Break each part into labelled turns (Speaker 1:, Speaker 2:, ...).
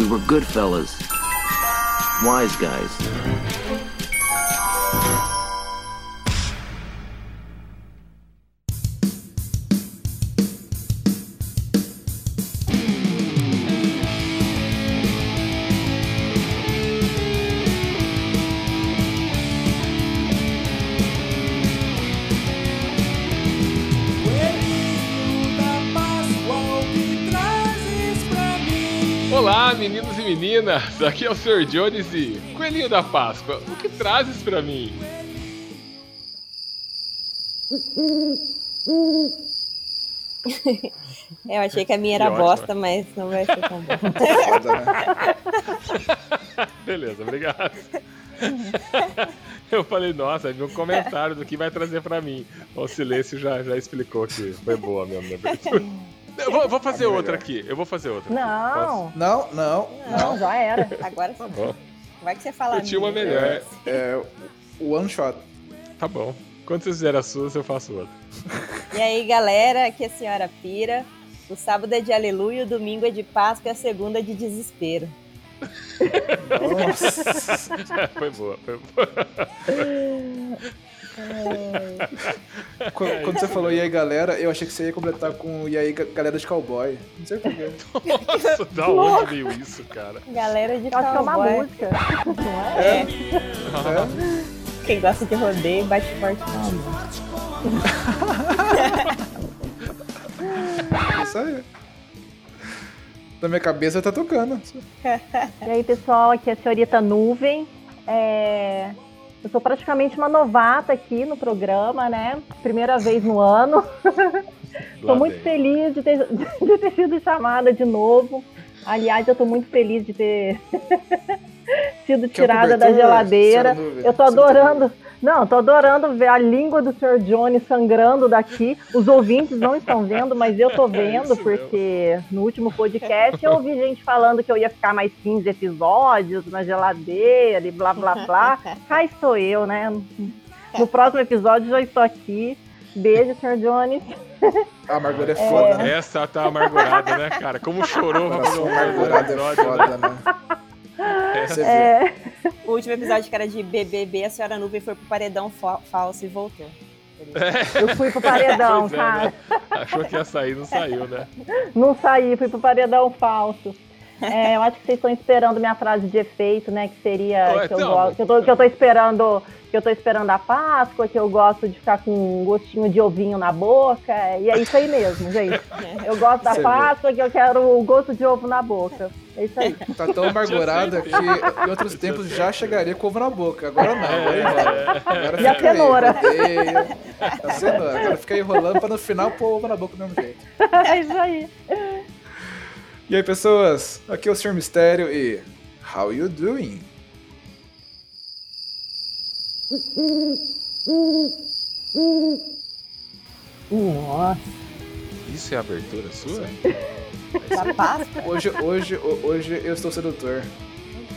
Speaker 1: We were good fellas. Wise guys.
Speaker 2: Meninos e meninas! Aqui é o Sr. Jones e Coelhinho da Páscoa, o que trazes pra mim?
Speaker 3: Eu achei que a minha era bosta, mas não vai ser tão bom.
Speaker 4: Foda, né?
Speaker 2: Beleza, obrigado. Eu falei, nossa, vi um comentário do que vai trazer pra mim. O silêncio já, já explicou que foi boa mesmo na abertura. Eu vou, vou fazer outra aqui. Eu vou fazer outra. Posso?
Speaker 5: Não,
Speaker 4: Não, não.
Speaker 5: não, já era.
Speaker 3: Agora
Speaker 2: Tá bom.
Speaker 3: vai que você fala.
Speaker 2: Eu tinha uma melhor.
Speaker 4: É o one shot.
Speaker 2: Tá bom. Quando vocês fizerem a sua, eu faço outra.
Speaker 3: E aí, galera, aqui é a senhora Pira. O sábado é de aleluia, o domingo é de Páscoa e a segunda é de desespero.
Speaker 4: Nossa.
Speaker 2: foi boa, foi boa.
Speaker 4: Quando, quando você falou e aí galera, eu achei que você ia completar com e aí ga- galera de cowboy. Não sei porquê.
Speaker 2: Nossa, da onde veio isso, cara?
Speaker 3: Galera de
Speaker 5: Eu acho que é uma
Speaker 3: cowboy.
Speaker 5: música. Não é?
Speaker 3: É. Quem gosta de rodeio bate forte com a mão.
Speaker 4: Isso aí. Na minha cabeça tá tocando.
Speaker 5: E aí, pessoal, aqui é a senhorita Nuvem. É, Eu sou praticamente uma novata aqui no programa, né? Primeira vez no ano. Estou muito feliz de ter, de ter sido chamada de novo. Aliás, eu estou muito feliz de ter sido
Speaker 4: um
Speaker 5: tirada da geladeira. Eu
Speaker 4: não
Speaker 5: adorando. Não, tô adorando ver a língua do Sr. Johnny sangrando daqui. Os ouvintes não estão vendo, mas eu tô vendo,
Speaker 2: isso
Speaker 5: porque no último podcast eu ouvi gente falando que eu ia ficar mais 15 episódios na geladeira e blá blá blá. Cá estou eu, né? No próximo episódio já estou aqui. Beijo, Sr. Johnny.
Speaker 4: A amargura é foda, né?
Speaker 2: Essa tá amargurada, né, cara? Como chorou
Speaker 4: Coração amargurado é
Speaker 2: né?
Speaker 4: foda, né? Vê.
Speaker 5: É,
Speaker 3: O último episódio que era de BBB, a senhora Nuvem foi pro paredão fa- falso e voltou.
Speaker 5: eu fui pro paredão,
Speaker 2: Pois é,
Speaker 5: cara.
Speaker 2: né? Achou que ia sair, não saiu, né?
Speaker 5: Não saí, fui pro paredão falso. É, eu acho que vocês estão esperando minha frase de efeito, né? Que seria
Speaker 2: Ué,
Speaker 5: que, eu gosto, que, eu tô, que eu tô esperando. Que eu tô esperando a Páscoa, que eu gosto de ficar com um gostinho de ovinho na boca. E é isso aí mesmo, gente. Eu gosto da. Páscoa, que eu quero o gosto de ovo na boca. É isso aí.
Speaker 4: Tá tão amargurada que em outros tempos já chegaria com ovo na boca. Agora não, agora enrola. Agora
Speaker 5: E a
Speaker 4: fica aí,
Speaker 5: cenoura?
Speaker 4: A cenoura. Agora fica enrolando pra no final pôr ovo na boca do mesmo jeito.
Speaker 5: É isso aí.
Speaker 4: E aí, pessoas? Aqui é o Sr. Mistério e... How you doing?
Speaker 3: Nossa,
Speaker 2: Isso é a abertura sua?
Speaker 3: da Páscoa?
Speaker 4: Hoje, hoje, ho- hoje eu estou sedutor.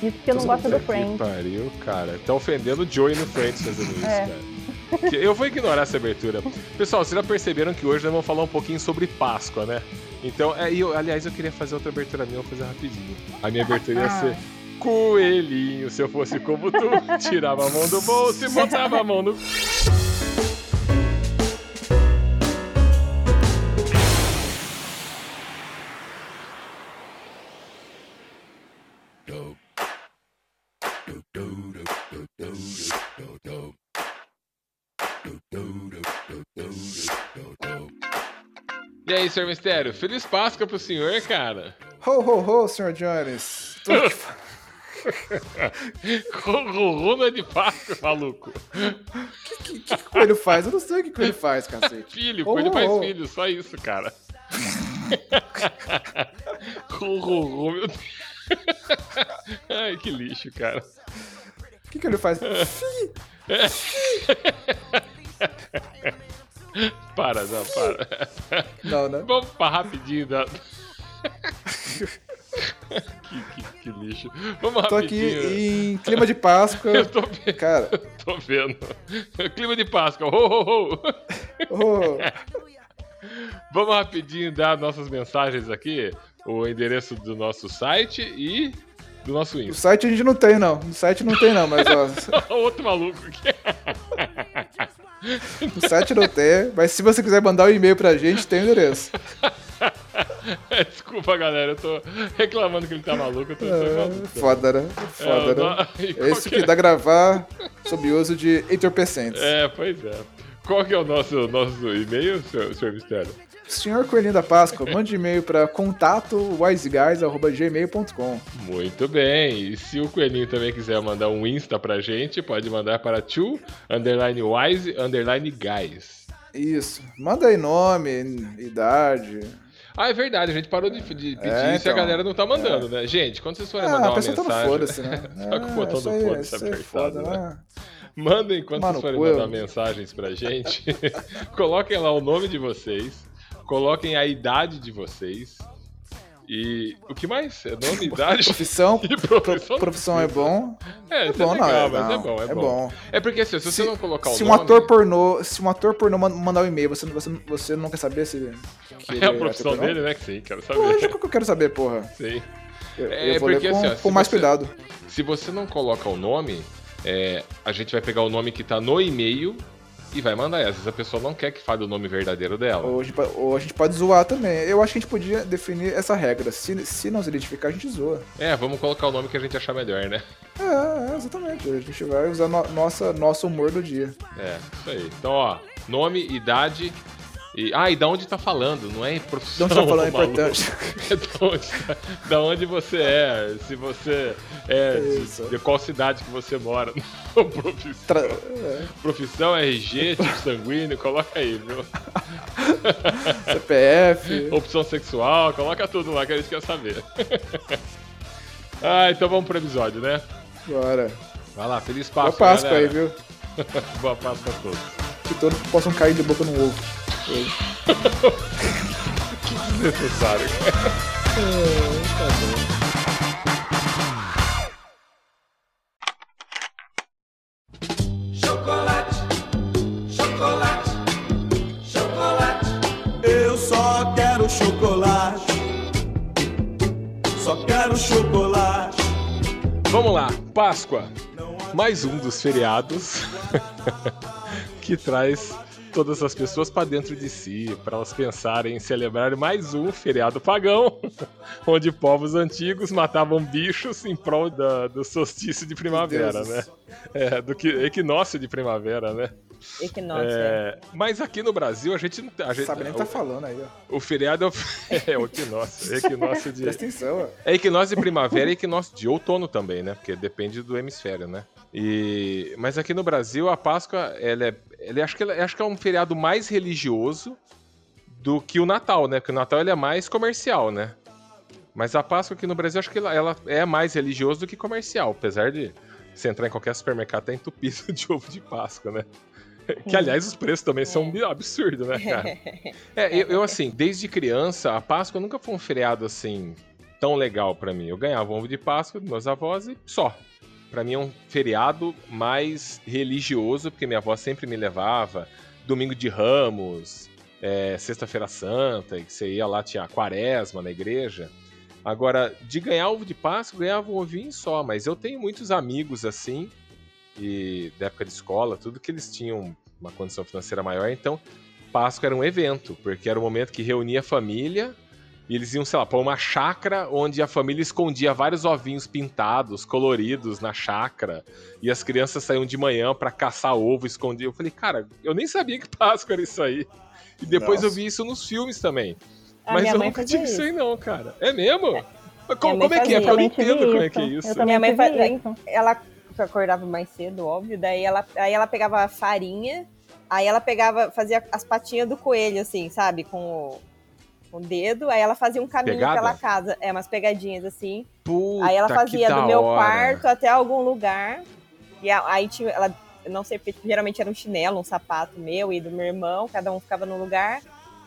Speaker 5: Isso que eu não gosto do
Speaker 2: Que
Speaker 5: Friends.
Speaker 2: pariu, cara. Tá ofendendo o Joey no Friends fazendo isso,
Speaker 5: É.
Speaker 2: cara. Que- Eu vou ignorar essa abertura. Pessoal, vocês já perceberam que hoje nós vamos falar um pouquinho sobre Páscoa, né? Então, é, eu, aliás, eu queria fazer outra abertura minha, eu vou fazer rapidinho. A minha abertura ia ser Coelhinho, se eu fosse como tu, tirava a mão do bolso e botava a mão no. E aí, Sr. Mistério, feliz Páscoa pro senhor, cara.
Speaker 4: Ho, ho, ho, Sr. Jones. Tudo que
Speaker 2: não é de Páscoa, maluco.
Speaker 4: que, que, que o coelho faz? Eu não sei o que o coelho faz, cacete.
Speaker 2: Filho,
Speaker 4: Ho,
Speaker 2: coelho
Speaker 4: ho,
Speaker 2: faz
Speaker 4: ho.
Speaker 2: filho, só isso, cara. Ru, ru, ru, meu Deus. Ai, que lixo, cara.
Speaker 4: O que, que ele faz?
Speaker 2: Para, não, para.
Speaker 4: Não, né?
Speaker 2: Vamos rapidinho da. que, que, que lixo. Vamos
Speaker 4: Tô aqui em clima de Páscoa.
Speaker 2: Eu tô vendo.
Speaker 4: Cara,
Speaker 2: Tô vendo. Clima de Páscoa. Ho, ho, ho.
Speaker 4: oh,
Speaker 2: Vamos rapidinho dar nossas mensagens aqui. o endereço do nosso site e do nosso
Speaker 4: O
Speaker 2: Insta.
Speaker 4: site a gente não tem, não. No site não tem, não, mas ó,
Speaker 2: Outro maluco aqui.
Speaker 4: no site não tem. Mas se você quiser mandar um e-mail pra gente, tem o endereço.
Speaker 2: Desculpa, galera, eu tô reclamando que ele tá maluco, eu tô
Speaker 4: É,
Speaker 2: maluco.
Speaker 4: foda, né?
Speaker 2: É,
Speaker 4: Foda,
Speaker 2: o
Speaker 4: né? É isso
Speaker 2: que
Speaker 4: que dá gravar sob uso de entorpecentes.
Speaker 2: É, pois é. Qual que é o nosso, nosso e-mail, senhor, senhor Mistério?
Speaker 4: Senhor Coelhinho da Páscoa, mande e-mail para contato wiseguys.gmail.com.
Speaker 2: Muito bem. E se o Coelhinho também quiser mandar um Insta pra gente, pode mandar para two underline wise underline guys.
Speaker 4: Isso. Manda aí nome, idade.
Speaker 2: Ah, é verdade, a gente parou de, de pedir
Speaker 4: É,
Speaker 2: se a
Speaker 4: então.
Speaker 2: galera não tá mandando, né? Gente, quando vocês forem
Speaker 4: Ah,
Speaker 2: mandar uma
Speaker 4: tá
Speaker 2: mensagem.
Speaker 4: foda-se, né?
Speaker 2: Tá com o botão
Speaker 4: isso
Speaker 2: do foda-se
Speaker 4: é
Speaker 2: apertado,
Speaker 4: foda,
Speaker 2: né?
Speaker 4: né?
Speaker 2: Mandem quando
Speaker 4: Mano,
Speaker 2: vocês forem mandar mensagens pra gente. coloquem lá o nome de vocês. Coloquem a idade de vocês. E o que mais? É nome, idade
Speaker 4: Profissão,
Speaker 2: e profissão?
Speaker 4: profissão é bom.
Speaker 2: É,
Speaker 4: É bom,
Speaker 2: é
Speaker 4: não,
Speaker 2: legal,
Speaker 4: é,
Speaker 2: mas é
Speaker 4: não,
Speaker 2: bom, é,
Speaker 4: é
Speaker 2: bom.
Speaker 4: bom.
Speaker 2: É porque assim, se, você não colocar o
Speaker 4: se
Speaker 2: nome...
Speaker 4: um ator pornô, se um ator pornô man- mandar um e-mail, você, você, você não quer saber se
Speaker 2: É a profissão
Speaker 4: ator pornô?
Speaker 2: dele, né? Que sim, quero saber.
Speaker 4: Lógico que eu quero saber, porra.
Speaker 2: Sim.
Speaker 4: Eu,
Speaker 2: É,
Speaker 4: eu
Speaker 2: porque
Speaker 4: com,
Speaker 2: assim, ó,
Speaker 4: com
Speaker 2: se
Speaker 4: mais
Speaker 2: você-
Speaker 4: cuidado.
Speaker 2: Se você não coloca o nome, é, a gente vai pegar o nome que tá no e-mail e vai mandar. E às vezes a pessoa não quer que fale o nome verdadeiro dela.
Speaker 4: Ou a, gente, ou a gente pode zoar também. Eu acho que a gente podia definir essa regra. Se, se não se identificar, a gente zoa.
Speaker 2: É, vamos colocar o nome que a gente achar melhor, né?
Speaker 4: É, é, exatamente. A gente vai usar no, nossa, nosso humor do dia.
Speaker 2: É, isso aí. Então, ó, nome, idade e. Ah, e da onde tá falando, não é profissão.
Speaker 4: De onde tá falando é importante.
Speaker 2: É da, onde, tá- da onde você é, se você é, de, de qual cidade que você mora. Não, profissão,
Speaker 4: Tra- é,
Speaker 2: profissão, RG, tipo sanguíneo, coloca aí, viu?
Speaker 4: CPF.
Speaker 2: Opção sexual, coloca tudo lá que a gente quer saber. ah, então vamos pro episódio, né?
Speaker 4: Bora.
Speaker 2: Vai lá, feliz
Speaker 4: Boa
Speaker 2: Páscoa,
Speaker 4: Páscoa aí,
Speaker 2: galera.
Speaker 4: viu?
Speaker 2: Boa Páscoa a todos.
Speaker 4: Que todos possam cair de boca no ovo. Hoje.
Speaker 2: Necessário.
Speaker 6: Chocolate, chocolate, chocolate. Eu só quero chocolate. Só quero chocolate.
Speaker 2: Vamos lá, Páscoa. Mais um dos feriados que traz todas as pessoas para dentro de si, para elas pensarem em celebrar mais um feriado pagão, onde povos antigos matavam bichos em prol da- do solstício de primavera, né? É, do que, equinócio de primavera, né?
Speaker 3: Equinócio.
Speaker 2: É, mas aqui no Brasil a gente não a gente,
Speaker 4: Sabe nem o tá falando aí, ó.
Speaker 2: o feriado é o, é o equinócio, equinócio de
Speaker 4: Presta atenção, ó.
Speaker 2: é equinócio de primavera e equinócio de outono também, né? Porque depende do hemisfério, né? E... Mas aqui no Brasil, a Páscoa, ela é. Ela, é- acho, que acho que é um feriado mais religioso do que o Natal, né? Porque o Natal ele é mais comercial, né? Mas a Páscoa aqui no Brasil, acho que ela, ela é mais religioso do que comercial. Apesar de você entrar em qualquer supermercado, tá entupido de ovo de Páscoa, né? Que, aliás, os preços também são um absurdo, né, cara? É, eu, eu, assim, desde criança, a Páscoa nunca foi um feriado assim tão legal pra mim. Eu ganhava ovo de Páscoa dos meus avós e só. Pra mim é um feriado mais religioso, porque minha avó sempre me levava. Domingo de Ramos, é, Sexta-feira Santa, que você ia lá, tinha quaresma na igreja. Agora, de ganhar ovo de Páscoa, ganhava um ovinho só, mas eu tenho muitos amigos assim, e da época de escola, tudo que eles tinham uma condição financeira maior, então Páscoa era um evento, porque era o momento que reunia a família e eles iam, sei lá, pra uma chácara onde a família escondia vários ovinhos pintados, coloridos na chácara, e as crianças saíam de manhã pra caçar ovo escondido. Eu falei, cara, eu nem sabia que Páscoa era isso aí. E depois eu
Speaker 4: Nossa.
Speaker 2: vi isso nos filmes também.
Speaker 3: A
Speaker 2: Mas eu nunca
Speaker 3: fazia
Speaker 2: tive isso
Speaker 3: isso.
Speaker 2: aí não, cara. É mesmo? Mas Como, como é que é?
Speaker 3: fazia.
Speaker 2: Porque eu não entendo como é que é
Speaker 5: isso. Eu também
Speaker 3: Minha mãe
Speaker 5: tive
Speaker 3: fa-
Speaker 5: isso.
Speaker 3: ela acordava mais cedo, óbvio, daí ela, aí ela pegava a farinha, aí ela pegava, fazia as patinhas do coelho, assim, sabe, com o, com o dedo, aí ela fazia um caminho
Speaker 2: Pegada?
Speaker 3: pela casa, é, umas pegadinhas assim,
Speaker 2: Puta,
Speaker 3: aí ela fazia do meu
Speaker 2: hora.
Speaker 3: quarto até algum lugar, e aí tinha, ela, não sei, porque geralmente era um chinelo, um sapato meu e do meu irmão, cada um ficava no lugar,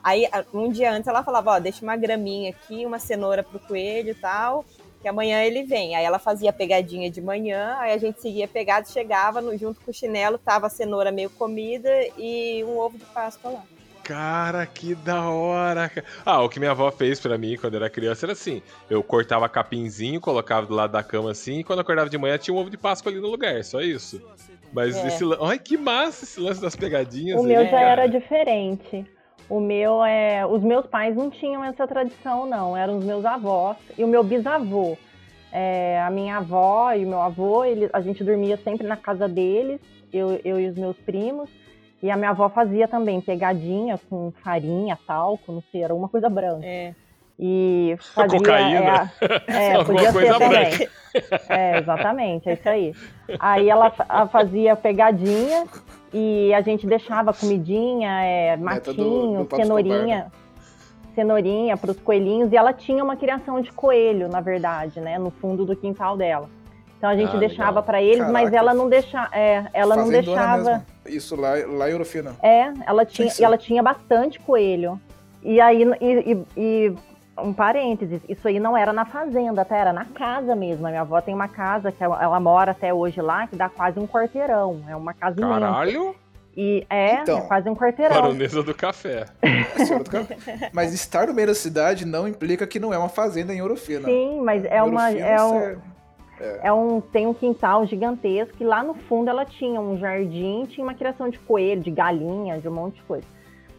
Speaker 3: aí um dia antes ela falava, ó, deixa uma graminha aqui, uma cenoura pro coelho e tal, que amanhã ele vem. Aí ela fazia a pegadinha de manhã, aí a gente seguia pegado, chegava no- junto com o chinelo, tava a cenoura meio comida e um ovo de Páscoa lá.
Speaker 2: Cara, que da hora. Ah, o que minha avó fez pra mim quando eu era criança era assim: eu cortava capinzinho, colocava do lado da cama assim, e quando eu acordava de manhã tinha um ovo de Páscoa ali no lugar, só isso. Mas
Speaker 3: É.
Speaker 2: esse lance. Ai, que massa esse lance das pegadinhas.
Speaker 5: O
Speaker 2: aí,
Speaker 5: meu já
Speaker 2: cara.
Speaker 5: era diferente. O meu é. Os meus pais não tinham essa tradição, não. Eram os meus avós e o meu bisavô. É, a minha avó e o meu avô, ele, a gente dormia sempre na casa deles, eu, eu e os meus primos. E a minha avó fazia também pegadinha com farinha, talco, não sei, era uma coisa branca.
Speaker 3: É.
Speaker 5: E fazia.
Speaker 2: Cocaína.
Speaker 5: É, é,
Speaker 2: Alguma
Speaker 5: podia
Speaker 2: coisa
Speaker 5: ser também. É, exatamente, é isso aí. Aí ela fazia pegadinha e a gente deixava comidinha, é, matinho,
Speaker 4: do
Speaker 5: cenourinha, cenourinha para os coelhinhos. E ela tinha uma criação de coelho, na verdade, né, no fundo do quintal dela. Então a gente
Speaker 2: Ah,
Speaker 5: deixava para eles, mas
Speaker 4: Caraca.
Speaker 5: ela não deixava, é, ela não deixava.
Speaker 4: mesmo. Isso lá, lá em Ouro Fino.
Speaker 5: É, ela tinha, e ela tinha bastante coelho. E aí, e, e- e um parênteses, isso aí não era na fazenda, tá? Era na casa mesmo. A minha avó tem uma casa que ela, ela mora até hoje lá, que dá quase um quarteirão. É uma casa imensa.
Speaker 2: Caralho,
Speaker 5: E é,
Speaker 4: Então,
Speaker 5: é quase um quarteirão.
Speaker 2: baronesa do café.
Speaker 4: Senhora do campo. Mas estar no meio da cidade não implica que não é uma fazenda em Ouro Fino.
Speaker 5: Sim, mas é uma. É um,
Speaker 4: você-
Speaker 5: é um, tem um quintal gigantesco e lá no fundo ela tinha um jardim, tinha uma criação de coelho, de galinha, de um monte de coisa.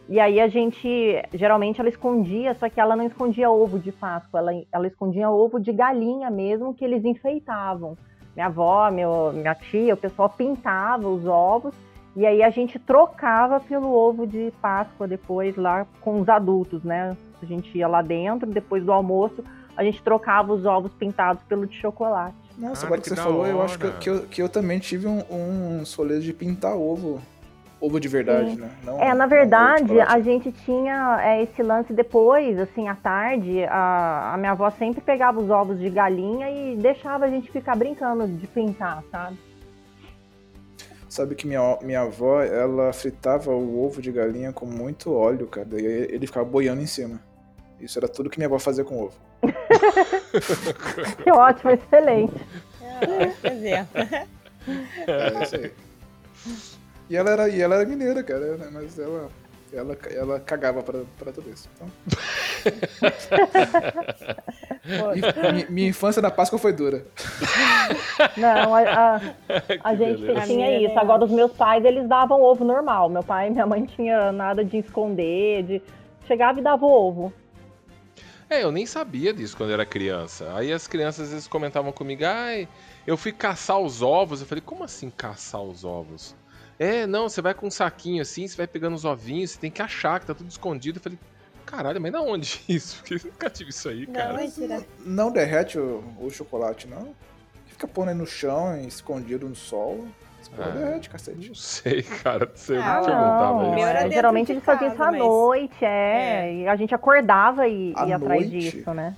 Speaker 5: E aí a gente, geralmente ela escondia, só que ela não escondia ovo de Páscoa, ela, ela escondia ovo de galinha mesmo, que eles enfeitavam. Minha avó, meu, minha tia, o pessoal pintava os ovos e aí a gente trocava pelo ovo de Páscoa depois lá com os adultos, né? A gente ia lá dentro, depois do almoço, a gente trocava os ovos pintados pelo de chocolate.
Speaker 4: Nossa, agora que,
Speaker 2: que
Speaker 4: você falou, eu acho que,
Speaker 2: hora.
Speaker 4: que, eu, que eu também tive um, um solê de pintar ovo. Ovo de verdade,
Speaker 5: Sim.
Speaker 4: né? Não-
Speaker 5: É, na verdade, a gente tinha é, esse lance depois, assim, à tarde, a, a minha avó sempre pegava os ovos de galinha e deixava a gente ficar brincando de pintar, sabe?
Speaker 4: Sabe que minha, minha avó, ela fritava o ovo de galinha com muito óleo, cara. Daí ele ficava boiando em cima. Isso era tudo que minha avó fazia com ovo.
Speaker 5: Que ótimo, excelente.
Speaker 3: Ah, quer dizer,
Speaker 4: É isso aí. E ela era, e ela era mineira, cara, né? mas ela, ela, ela cagava pra, pra tudo isso. Então, e mi- minha infância na Páscoa foi dura.
Speaker 5: Não, a, a, a gente
Speaker 2: beleza.
Speaker 5: tinha
Speaker 3: A minha
Speaker 5: isso. Agora, os meus pais, eles davam ovo normal. Meu pai e minha mãe tinha nada de esconder, de... Chegava e dava ovo.
Speaker 2: É, eu nem sabia disso quando eu era criança. Aí as crianças às vezes comentavam comigo, ai, eu fui caçar os ovos. Eu falei, como assim caçar os ovos? É, não, você vai com um saquinho assim, você vai pegando os ovinhos, você tem que achar que tá tudo escondido. Eu falei, caralho, mas da onde isso? Porque eu nunca tive isso aí, cara.
Speaker 3: não.
Speaker 4: Não derrete o, o chocolate, não. Fica pondo aí no chão, escondido no sol. Porra
Speaker 2: Ah.
Speaker 4: derrete, cacete.
Speaker 2: Não sei, cara, você
Speaker 3: Ah,
Speaker 2: perguntava
Speaker 3: não.
Speaker 2: isso.
Speaker 5: é, geralmente
Speaker 3: de
Speaker 5: eles faziam isso à
Speaker 3: mas-
Speaker 5: noite, é,
Speaker 3: É.
Speaker 5: E a gente acordava e
Speaker 4: À
Speaker 5: ia atrás
Speaker 4: noite?
Speaker 5: disso, né?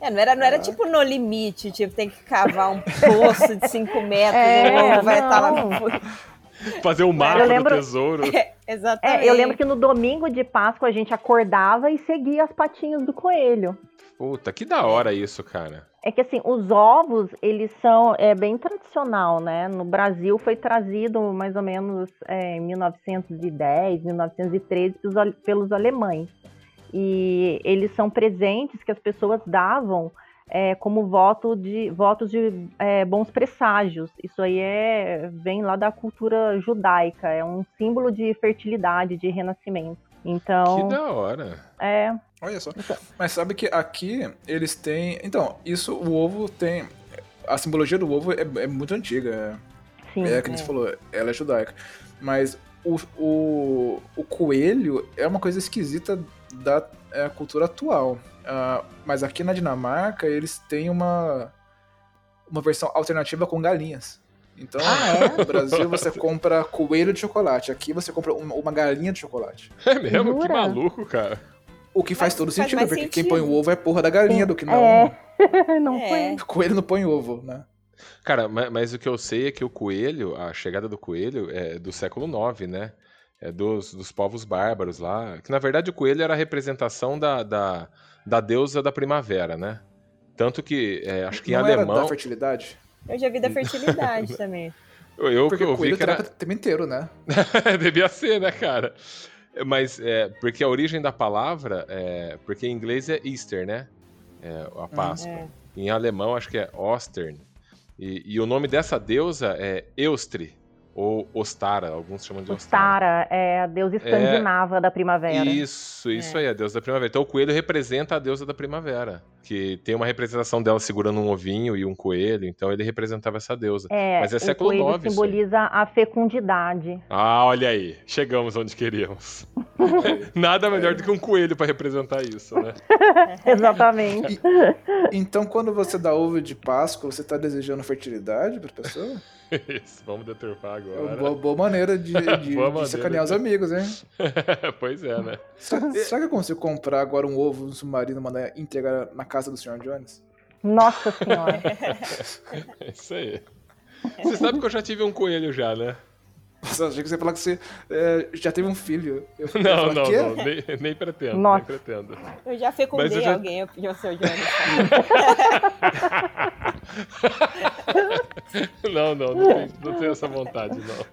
Speaker 3: É, não era, não era tipo no limite, tipo, tem que cavar um poço de 5 metros,
Speaker 5: É,
Speaker 3: vai estar lá
Speaker 5: não.
Speaker 2: Fazer o mapa
Speaker 5: Eu lembro-
Speaker 2: do tesouro.
Speaker 3: Exatamente.
Speaker 5: É, eu lembro que no domingo de Páscoa a gente acordava e seguia as patinhas do coelho.
Speaker 2: Puta, que da hora isso, cara.
Speaker 5: É que assim, os ovos, eles são é bem tradicional, né? No Brasil foi trazido mais ou menos é, em 1910, 1913 pelos, pelos alemães. E eles são presentes que as pessoas davam é, como voto de, votos de é, bons presságios. Isso aí é, vem lá da cultura judaica, é um símbolo de fertilidade, de renascimento. Então,
Speaker 2: Que da hora.
Speaker 5: é,
Speaker 4: Olha só. Mas sabe que aqui eles têm. Então, isso, o ovo tem. A simbologia do ovo é, é muito antiga.
Speaker 5: sim.
Speaker 4: É, é que você falou, ela é judaica. Mas o, o, o coelho é uma coisa esquisita da é, cultura atual. Ah, mas aqui na Dinamarca eles têm uma, uma versão alternativa com galinhas. Então,
Speaker 5: Ah,
Speaker 4: no Brasil você compra coelho de chocolate. Aqui você compra uma, galinha de chocolate.
Speaker 2: É mesmo? Que
Speaker 5: Jura?
Speaker 2: maluco, cara.
Speaker 4: O que faz
Speaker 3: Mas
Speaker 4: todo
Speaker 3: faz
Speaker 4: sentido, porque quem
Speaker 3: sentido.
Speaker 4: põe o ovo é porra da galinha, do que não.
Speaker 5: É. não
Speaker 3: É.
Speaker 5: foi.
Speaker 4: Coelho não põe ovo, né?
Speaker 2: Cara, ma- mas, o que eu sei é que o coelho, a chegada do coelho é do século IX, né? É dos, dos povos bárbaros lá. Que na verdade o coelho era a representação da, da, da deusa da primavera, né? Tanto que, é, acho que em
Speaker 4: não era
Speaker 2: alemão.
Speaker 4: da fertilidade?
Speaker 3: Eu já vi da fertilidade também.
Speaker 2: Eu, eu,
Speaker 4: Porque
Speaker 2: eu
Speaker 4: o
Speaker 2: vi que era.
Speaker 4: o tempo inteiro, né?
Speaker 2: Devia ser, né, cara? Mas é, porque a origem da palavra é. Porque em inglês é Easter, né? É, a Páscoa.
Speaker 3: É.
Speaker 2: Em alemão acho que é Ostern. E, e o nome dessa deusa é Eustri, ou Ostara, alguns chamam de Ostara.
Speaker 5: Ostara é a deusa escandinava da primavera.
Speaker 2: Isso, isso
Speaker 3: É.
Speaker 2: aí, a deusa da primavera. Então o coelho representa a deusa da primavera. Que tem uma representação dela segurando um ovinho e um coelho, então ele representava essa deusa.
Speaker 5: É,
Speaker 2: Mas é
Speaker 5: o
Speaker 2: século
Speaker 5: coelho
Speaker 2: IX
Speaker 5: simboliza a fecundidade.
Speaker 2: Ah, olha aí, chegamos onde queríamos. Nada melhor do que um coelho para representar isso, né?
Speaker 5: Exatamente.
Speaker 4: Então, quando você dá ovo de Páscoa, você tá desejando fertilidade pra pessoa?
Speaker 2: Isso, vamos deturpar
Speaker 4: É uma
Speaker 2: agora.
Speaker 4: boa, boa maneira de, de,
Speaker 2: Boa
Speaker 4: de
Speaker 2: maneira
Speaker 4: sacanear os amigos, hein?
Speaker 2: pois é, né?
Speaker 4: Será, será que eu consigo comprar agora um ovo no submarino e mandar entregar na casa do Sr. Jones?
Speaker 5: Nossa senhora.
Speaker 2: É isso aí. Você sabe que eu já tive um coelho já, né?
Speaker 4: Nossa, achei que você ia falar que você é, já teve um filho. Eu
Speaker 2: Não,
Speaker 4: falar,
Speaker 2: não,
Speaker 4: "Quê?"
Speaker 2: não, nem, nem pretendo,
Speaker 5: Nossa.
Speaker 2: nem pretendo.
Speaker 3: Eu já fecundei
Speaker 2: eu já-
Speaker 3: alguém, eu pedi ao seu Jones.
Speaker 2: Não, não, não tenho, não tenho essa vontade, não.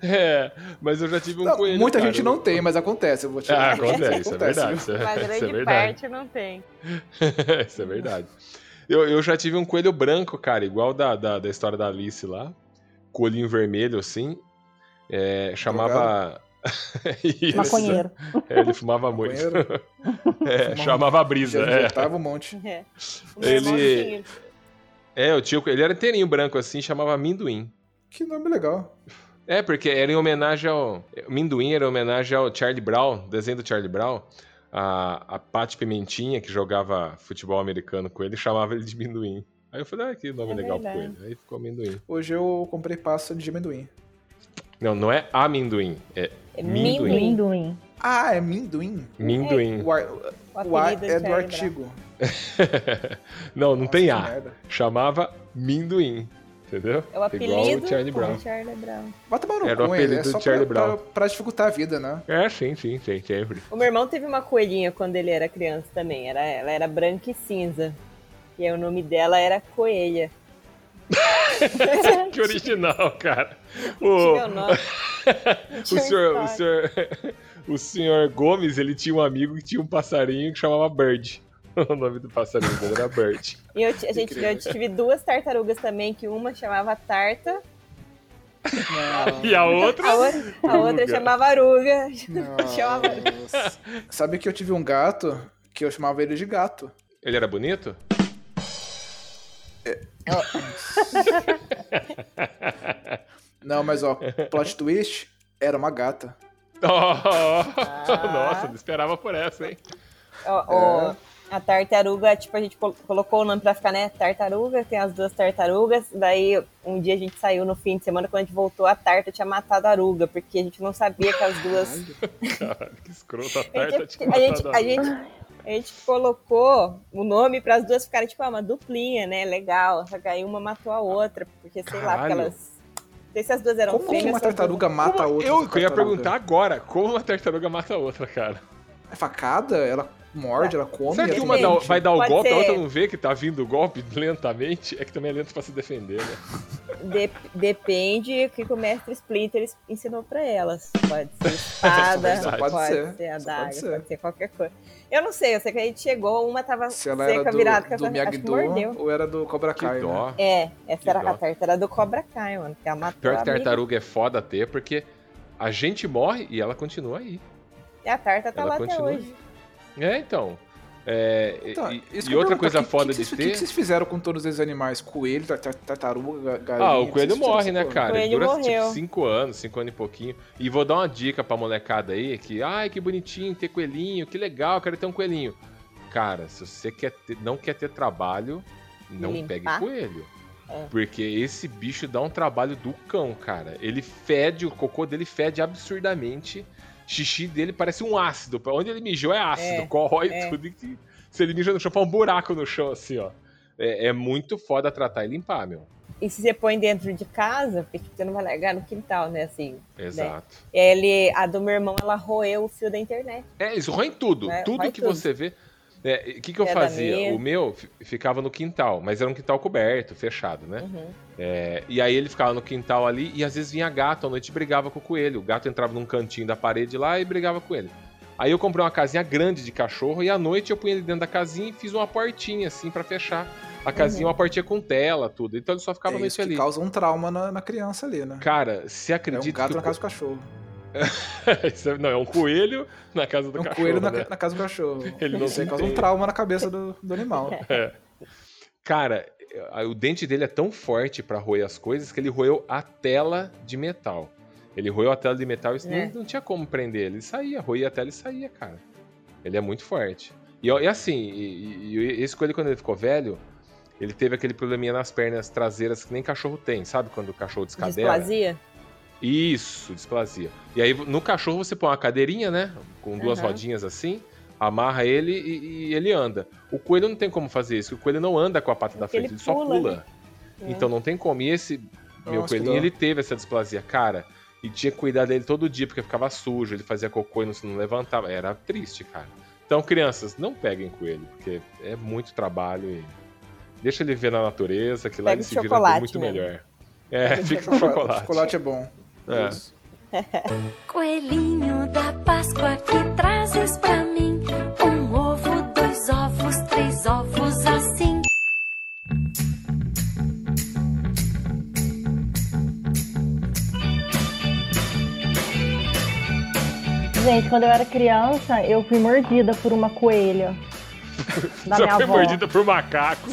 Speaker 2: É, mas eu já tive um
Speaker 4: Não,
Speaker 2: coelho.
Speaker 4: muita
Speaker 2: cara.
Speaker 4: gente não tem, mas acontece. Eu vou te
Speaker 2: Ah, acontece, isso é verdade. Isso é,
Speaker 3: Uma
Speaker 2: isso é
Speaker 3: grande
Speaker 2: verdade.
Speaker 3: parte não tem.
Speaker 2: Isso é verdade. Eu, eu já tive um coelho branco, cara, igual da, da, da história da Alice lá. Coelhinho vermelho, assim. É, chamava. Isso.
Speaker 5: Maconheiro.
Speaker 2: É, ele fumava muito. É,
Speaker 4: Fumava-
Speaker 2: chamava brisa.
Speaker 4: Já
Speaker 2: É.
Speaker 4: um monte.
Speaker 3: É.
Speaker 2: Ele-. É, eu tinha, ele era inteirinho branco assim, chamava Minduim.
Speaker 4: Que nome legal.
Speaker 2: É, porque era em homenagem ao. Minduim era em homenagem ao Charlie Brown, desenho do Charlie Brown. A, a Paty Pimentinha, que jogava futebol americano com ele, chamava ele de Minduim. Aí eu falei, ah, que nome
Speaker 3: É
Speaker 2: legal pro
Speaker 3: verdade.
Speaker 2: ele. Aí ficou amendoim.
Speaker 4: Hoje eu comprei pasta de amendoim.
Speaker 2: Não, não é amendoim, é
Speaker 3: É
Speaker 2: Minduim.
Speaker 3: minduim.
Speaker 5: Minduim.
Speaker 4: Ah, é minduim?
Speaker 2: minduim.
Speaker 4: O, ar,
Speaker 3: O
Speaker 4: o
Speaker 3: apelido
Speaker 4: é do artigo.
Speaker 2: não, não tem
Speaker 4: que
Speaker 2: A.
Speaker 4: merda.
Speaker 2: Chamava Minduim. Entendeu?
Speaker 3: É o apelido
Speaker 2: o Charlie Brown.
Speaker 3: do Charlie Brown.
Speaker 4: Vai tomar no
Speaker 2: Era o apelido
Speaker 4: É
Speaker 2: do Charlie
Speaker 4: pra,
Speaker 2: Brown.
Speaker 4: pra, pra dificultar a vida, né?
Speaker 2: É, sim, sim, sim, sempre.
Speaker 3: O meu irmão teve uma coelhinha quando ele era criança também. Era, ela era branca e cinza. E aí o nome dela era Coelha.
Speaker 2: Que original, cara. O,
Speaker 3: o
Speaker 2: senhor, o, senhor, o senhor Gomes, ele tinha um amigo que tinha um passarinho que chamava Bird. O nome do passarinho dele era Bird.
Speaker 3: E eu, a gente, eu tive duas tartarugas também, que uma chamava Tarta,
Speaker 4: Não.
Speaker 2: E a outra?
Speaker 3: a outra, a outra chamava Aruga. Chamava-.
Speaker 4: Sabe que eu tive um gato que eu chamava ele de gato.
Speaker 2: Ele era bonito?
Speaker 4: Não, mas ó, plot twist era uma gata.
Speaker 2: Oh, Nossa, não esperava por essa, hein?
Speaker 3: Ó, ó, a tartaruga, tipo, a gente col- colocou o nome pra ficar, né? Tartaruga, tem as duas tartarugas. Daí, um dia a gente saiu no fim de semana, quando a gente voltou, a tarta tinha matado a aruga, porque a gente não sabia que as duas.
Speaker 2: Caralho, que escroto. A
Speaker 3: A
Speaker 2: tarta
Speaker 3: gente,
Speaker 2: tinha
Speaker 3: a gente,
Speaker 2: matado
Speaker 3: a gente, a gente colocou o nome para as duas ficarem, tipo, ah, uma duplinha, né? Legal. Só que aí uma matou a outra, porque sei lá, porque
Speaker 2: Caralho.
Speaker 3: elas. Não sei se as duas eram
Speaker 4: Como
Speaker 3: fêmeas.
Speaker 4: uma
Speaker 3: se as duas-
Speaker 4: tartaruga mata a outra?
Speaker 2: Eu, eu ia
Speaker 4: tartaruga?
Speaker 2: perguntar agora, como uma tartaruga mata a outra, cara?
Speaker 4: É facada? Ela morde, ela come?
Speaker 2: Será que
Speaker 4: ela
Speaker 2: uma dá- vai dar o
Speaker 3: Pode
Speaker 2: golpe, a
Speaker 3: ser.
Speaker 2: outra não vê que tá vindo o golpe lentamente? É que também é lento pra se defender, né?
Speaker 3: De- depende o que o mestre Splinter ensinou pra elas. Pode ser espada, pode,
Speaker 4: pode
Speaker 3: ser,
Speaker 4: ser,
Speaker 3: a adaga,
Speaker 4: pode
Speaker 3: pode
Speaker 4: ser.
Speaker 3: ser. qualquer coisa. Eu não sei, eu sei que a gente chegou, uma tava
Speaker 4: Se ela
Speaker 3: seca,
Speaker 4: era do,
Speaker 3: virada, que
Speaker 4: do Miyagi-Do
Speaker 3: mordeu.
Speaker 4: ou era do Cobra Kai, né?
Speaker 3: É, essa
Speaker 2: Que
Speaker 3: era
Speaker 2: dó.
Speaker 3: a tartaruga do Cobra Kai, mano. Que ela matou
Speaker 2: Pior
Speaker 3: a
Speaker 2: que tartaruga é foda ter, porque a gente morre e ela continua aí.
Speaker 3: E a tarta tá
Speaker 2: Ela
Speaker 3: lá até
Speaker 2: continua.
Speaker 3: hoje.
Speaker 2: É, então. É,
Speaker 4: Então,
Speaker 2: e e
Speaker 4: que eu
Speaker 2: outra coisa
Speaker 4: que- que
Speaker 2: foda
Speaker 4: que
Speaker 2: de
Speaker 4: vocês- O
Speaker 2: ter.
Speaker 4: que, que vocês fizeram com todos esses animais? Coelho, tar- tar- tartaruga, ga- galinha?
Speaker 2: Ah, o
Speaker 4: que
Speaker 2: coelho morre, né, cara? Ele
Speaker 3: Coelho
Speaker 2: dura
Speaker 3: morreu.
Speaker 2: tipo 5 anos, 5 anos e pouquinho. E vou dar uma dica pra molecada aí, que, ai, que bonitinho ter coelhinho, que legal, quero ter um coelhinho. Cara, se você quer ter- não quer ter trabalho, não
Speaker 3: limpar?
Speaker 2: pegue coelho.
Speaker 3: É.
Speaker 2: Porque esse bicho dá um trabalho do cão, cara. Ele fede, o cocô dele fede absurdamente. Xixi dele parece um ácido. Onde ele mijou é ácido,
Speaker 3: É,
Speaker 2: corrói
Speaker 3: é.
Speaker 2: tudo. E se ele mija no chão, faz um buraco no chão, assim, ó. É, é muito foda tratar e limpar, meu.
Speaker 3: E se você põe dentro de casa, porque tipo, você não vai largar no quintal, né? Assim.
Speaker 2: Exato.
Speaker 3: Ele, a do meu irmão, ela roeu o fio da internet.
Speaker 2: É, isso rói em tudo.
Speaker 3: É,
Speaker 2: tudo
Speaker 3: rói
Speaker 2: que
Speaker 3: tudo.
Speaker 2: você vê. É, O que, que eu fazia? O meu fi- ficava no quintal, mas era um quintal coberto, fechado, né?
Speaker 3: Uhum.
Speaker 2: É, e aí ele ficava no quintal ali e às vezes vinha gato à noite e brigava com o coelho. O gato entrava num cantinho da parede lá e brigava com ele. Aí eu comprei uma casinha grande de cachorro e à noite eu punha ele dentro da casinha e fiz uma portinha assim pra fechar. A casinha, uma portinha com tela, tudo. Então ele só ficava
Speaker 4: É que
Speaker 2: ali.
Speaker 4: causa um trauma na, na criança ali, né?
Speaker 2: Cara, se
Speaker 4: É um
Speaker 2: acredita
Speaker 4: gato
Speaker 2: que
Speaker 4: na
Speaker 2: o
Speaker 4: casa do cachorro.
Speaker 2: é- Não, é um coelho na casa do
Speaker 4: É um
Speaker 2: cachorro.
Speaker 4: coelho na,
Speaker 2: né?
Speaker 4: na casa do cachorro.
Speaker 2: Ele não
Speaker 4: Isso aí causa
Speaker 2: tem.
Speaker 4: um trauma na cabeça do, do animal.
Speaker 2: Cara, eh, o dente dele é tão forte pra roer as coisas que ele roeu a tela de metal. Ele roeu a tela de metal e
Speaker 3: É.
Speaker 2: não, não tinha como prender ele. Saía, roía a tela e saía, cara. Ele é muito forte. E, e assim, e, e- esse coelho, quando ele ficou velho, ele teve aquele probleminha nas pernas traseiras que nem cachorro tem, sabe? Quando o cachorro descadera.
Speaker 3: Displasia?
Speaker 2: Isso, displasia. E aí no cachorro você põe uma cadeirinha, né? Com duas
Speaker 3: Aham.
Speaker 2: rodinhas assim, amarra ele e, e ele anda. O coelho não tem como fazer isso, porque o coelho não anda com a pata da frente,
Speaker 3: ele
Speaker 2: ele, só
Speaker 3: pula, né?
Speaker 2: Então não tem como. E esse meu
Speaker 4: Nossa, que
Speaker 2: coelhinho, ele teve essa displasia, cara. E tinha que cuidar dele todo dia, porque ficava sujo, ele fazia cocô e não, não levantava. Era triste, cara. Então, crianças, não peguem coelho, porque é muito trabalho e. Deixa ele ver na natureza, que lá
Speaker 3: Pega
Speaker 2: ele
Speaker 3: o
Speaker 2: se vira
Speaker 3: chocolate
Speaker 2: muito
Speaker 3: mesmo.
Speaker 2: melhor. É,
Speaker 3: Pega
Speaker 2: fica com chocolate.
Speaker 4: Chocolate é bom.
Speaker 2: É.
Speaker 7: Coelhinho da Páscoa que trazes pra mim um ovo, dois ovos, três ovos assim.
Speaker 5: Gente, quando eu era criança, eu fui mordida por uma coelha. Da
Speaker 2: Já
Speaker 5: minha
Speaker 2: foi
Speaker 5: avó.
Speaker 2: mordida por macaco,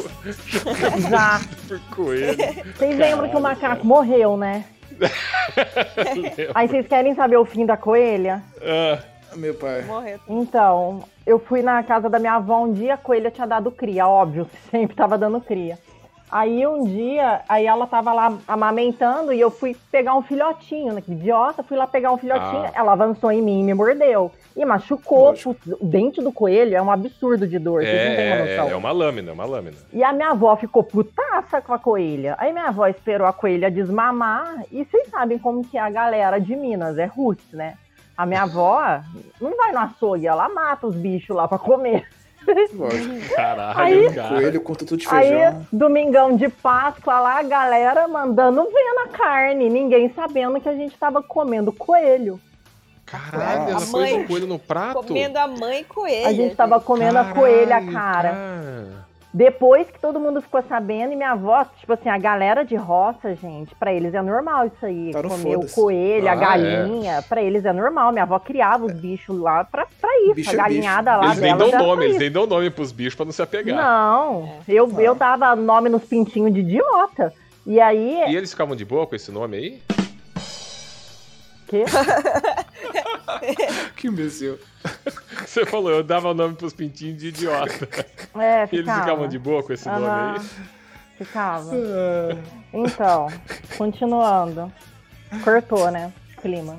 Speaker 5: Já.
Speaker 2: por coelho.
Speaker 5: Vocês lembram que o macaco morreu, né? Aí vocês querem saber o fim da coelha?
Speaker 2: Ah,
Speaker 4: Meu pai.
Speaker 3: Morreu.
Speaker 5: Então, eu fui na casa da minha avó um dia, a coelha tinha dado cria, óbvio, sempre tava dando cria. Aí um dia, aí ela tava lá amamentando e eu fui pegar um filhotinho, né? Que idiota, fui lá pegar um filhotinho,
Speaker 2: Ah.
Speaker 5: ela avançou em mim e me mordeu. E machucou. Putz, O dente do coelho é um absurdo de dor, vocês não têm uma
Speaker 2: é, é, é uma lâmina, é uma lâmina.
Speaker 5: E a minha avó ficou putaça com a coelha. Aí minha avó esperou a coelha desmamar. E vocês sabem como que é a galera de Minas, é roots, né? A minha avó não vai no açougue, ela mata os bichos lá pra comer.
Speaker 4: Lógico.
Speaker 2: Caralho,
Speaker 5: Aí-
Speaker 2: cara.
Speaker 4: Coelho com tutu de
Speaker 5: Aí, domingão de Páscoa lá, a galera mandando ver na carne, ninguém sabendo que a gente tava comendo coelho.
Speaker 2: Caralho, ela
Speaker 3: A
Speaker 2: pôs
Speaker 3: mãe
Speaker 2: o coelho no prato?
Speaker 3: Comendo a mãe coelha.
Speaker 5: A gente tava comendo a coelha,
Speaker 2: Caralho,
Speaker 5: cara.
Speaker 2: cara.
Speaker 5: Depois que todo mundo ficou sabendo, e minha avó, tipo assim, a galera de roça, gente, pra eles é normal isso aí.
Speaker 4: Tá no
Speaker 5: Comer o coelho, a
Speaker 2: Ah,
Speaker 5: galinha, pra eles é normal. Minha avó criava os bichos lá pra, pra isso.
Speaker 4: Bicho
Speaker 5: a
Speaker 4: é
Speaker 5: galinhada
Speaker 4: bicho.
Speaker 5: lá
Speaker 2: Eles nem dão nome, eles nem dão nome pros bichos pra não se apegar.
Speaker 5: Não, eu, eu dava nome nos pintinhos de idiota. E aí,
Speaker 2: E eles ficavam de boa com esse nome aí?
Speaker 5: que?
Speaker 4: Que imbecil.
Speaker 2: Você falou, eu dava o nome pros pintinhos de idiota.
Speaker 5: É,
Speaker 2: E eles
Speaker 5: ficava.
Speaker 2: ficavam de boa com esse nome
Speaker 5: Aham,
Speaker 2: aí?
Speaker 5: Ficava. Então, continuando. Cortou, né? Clima.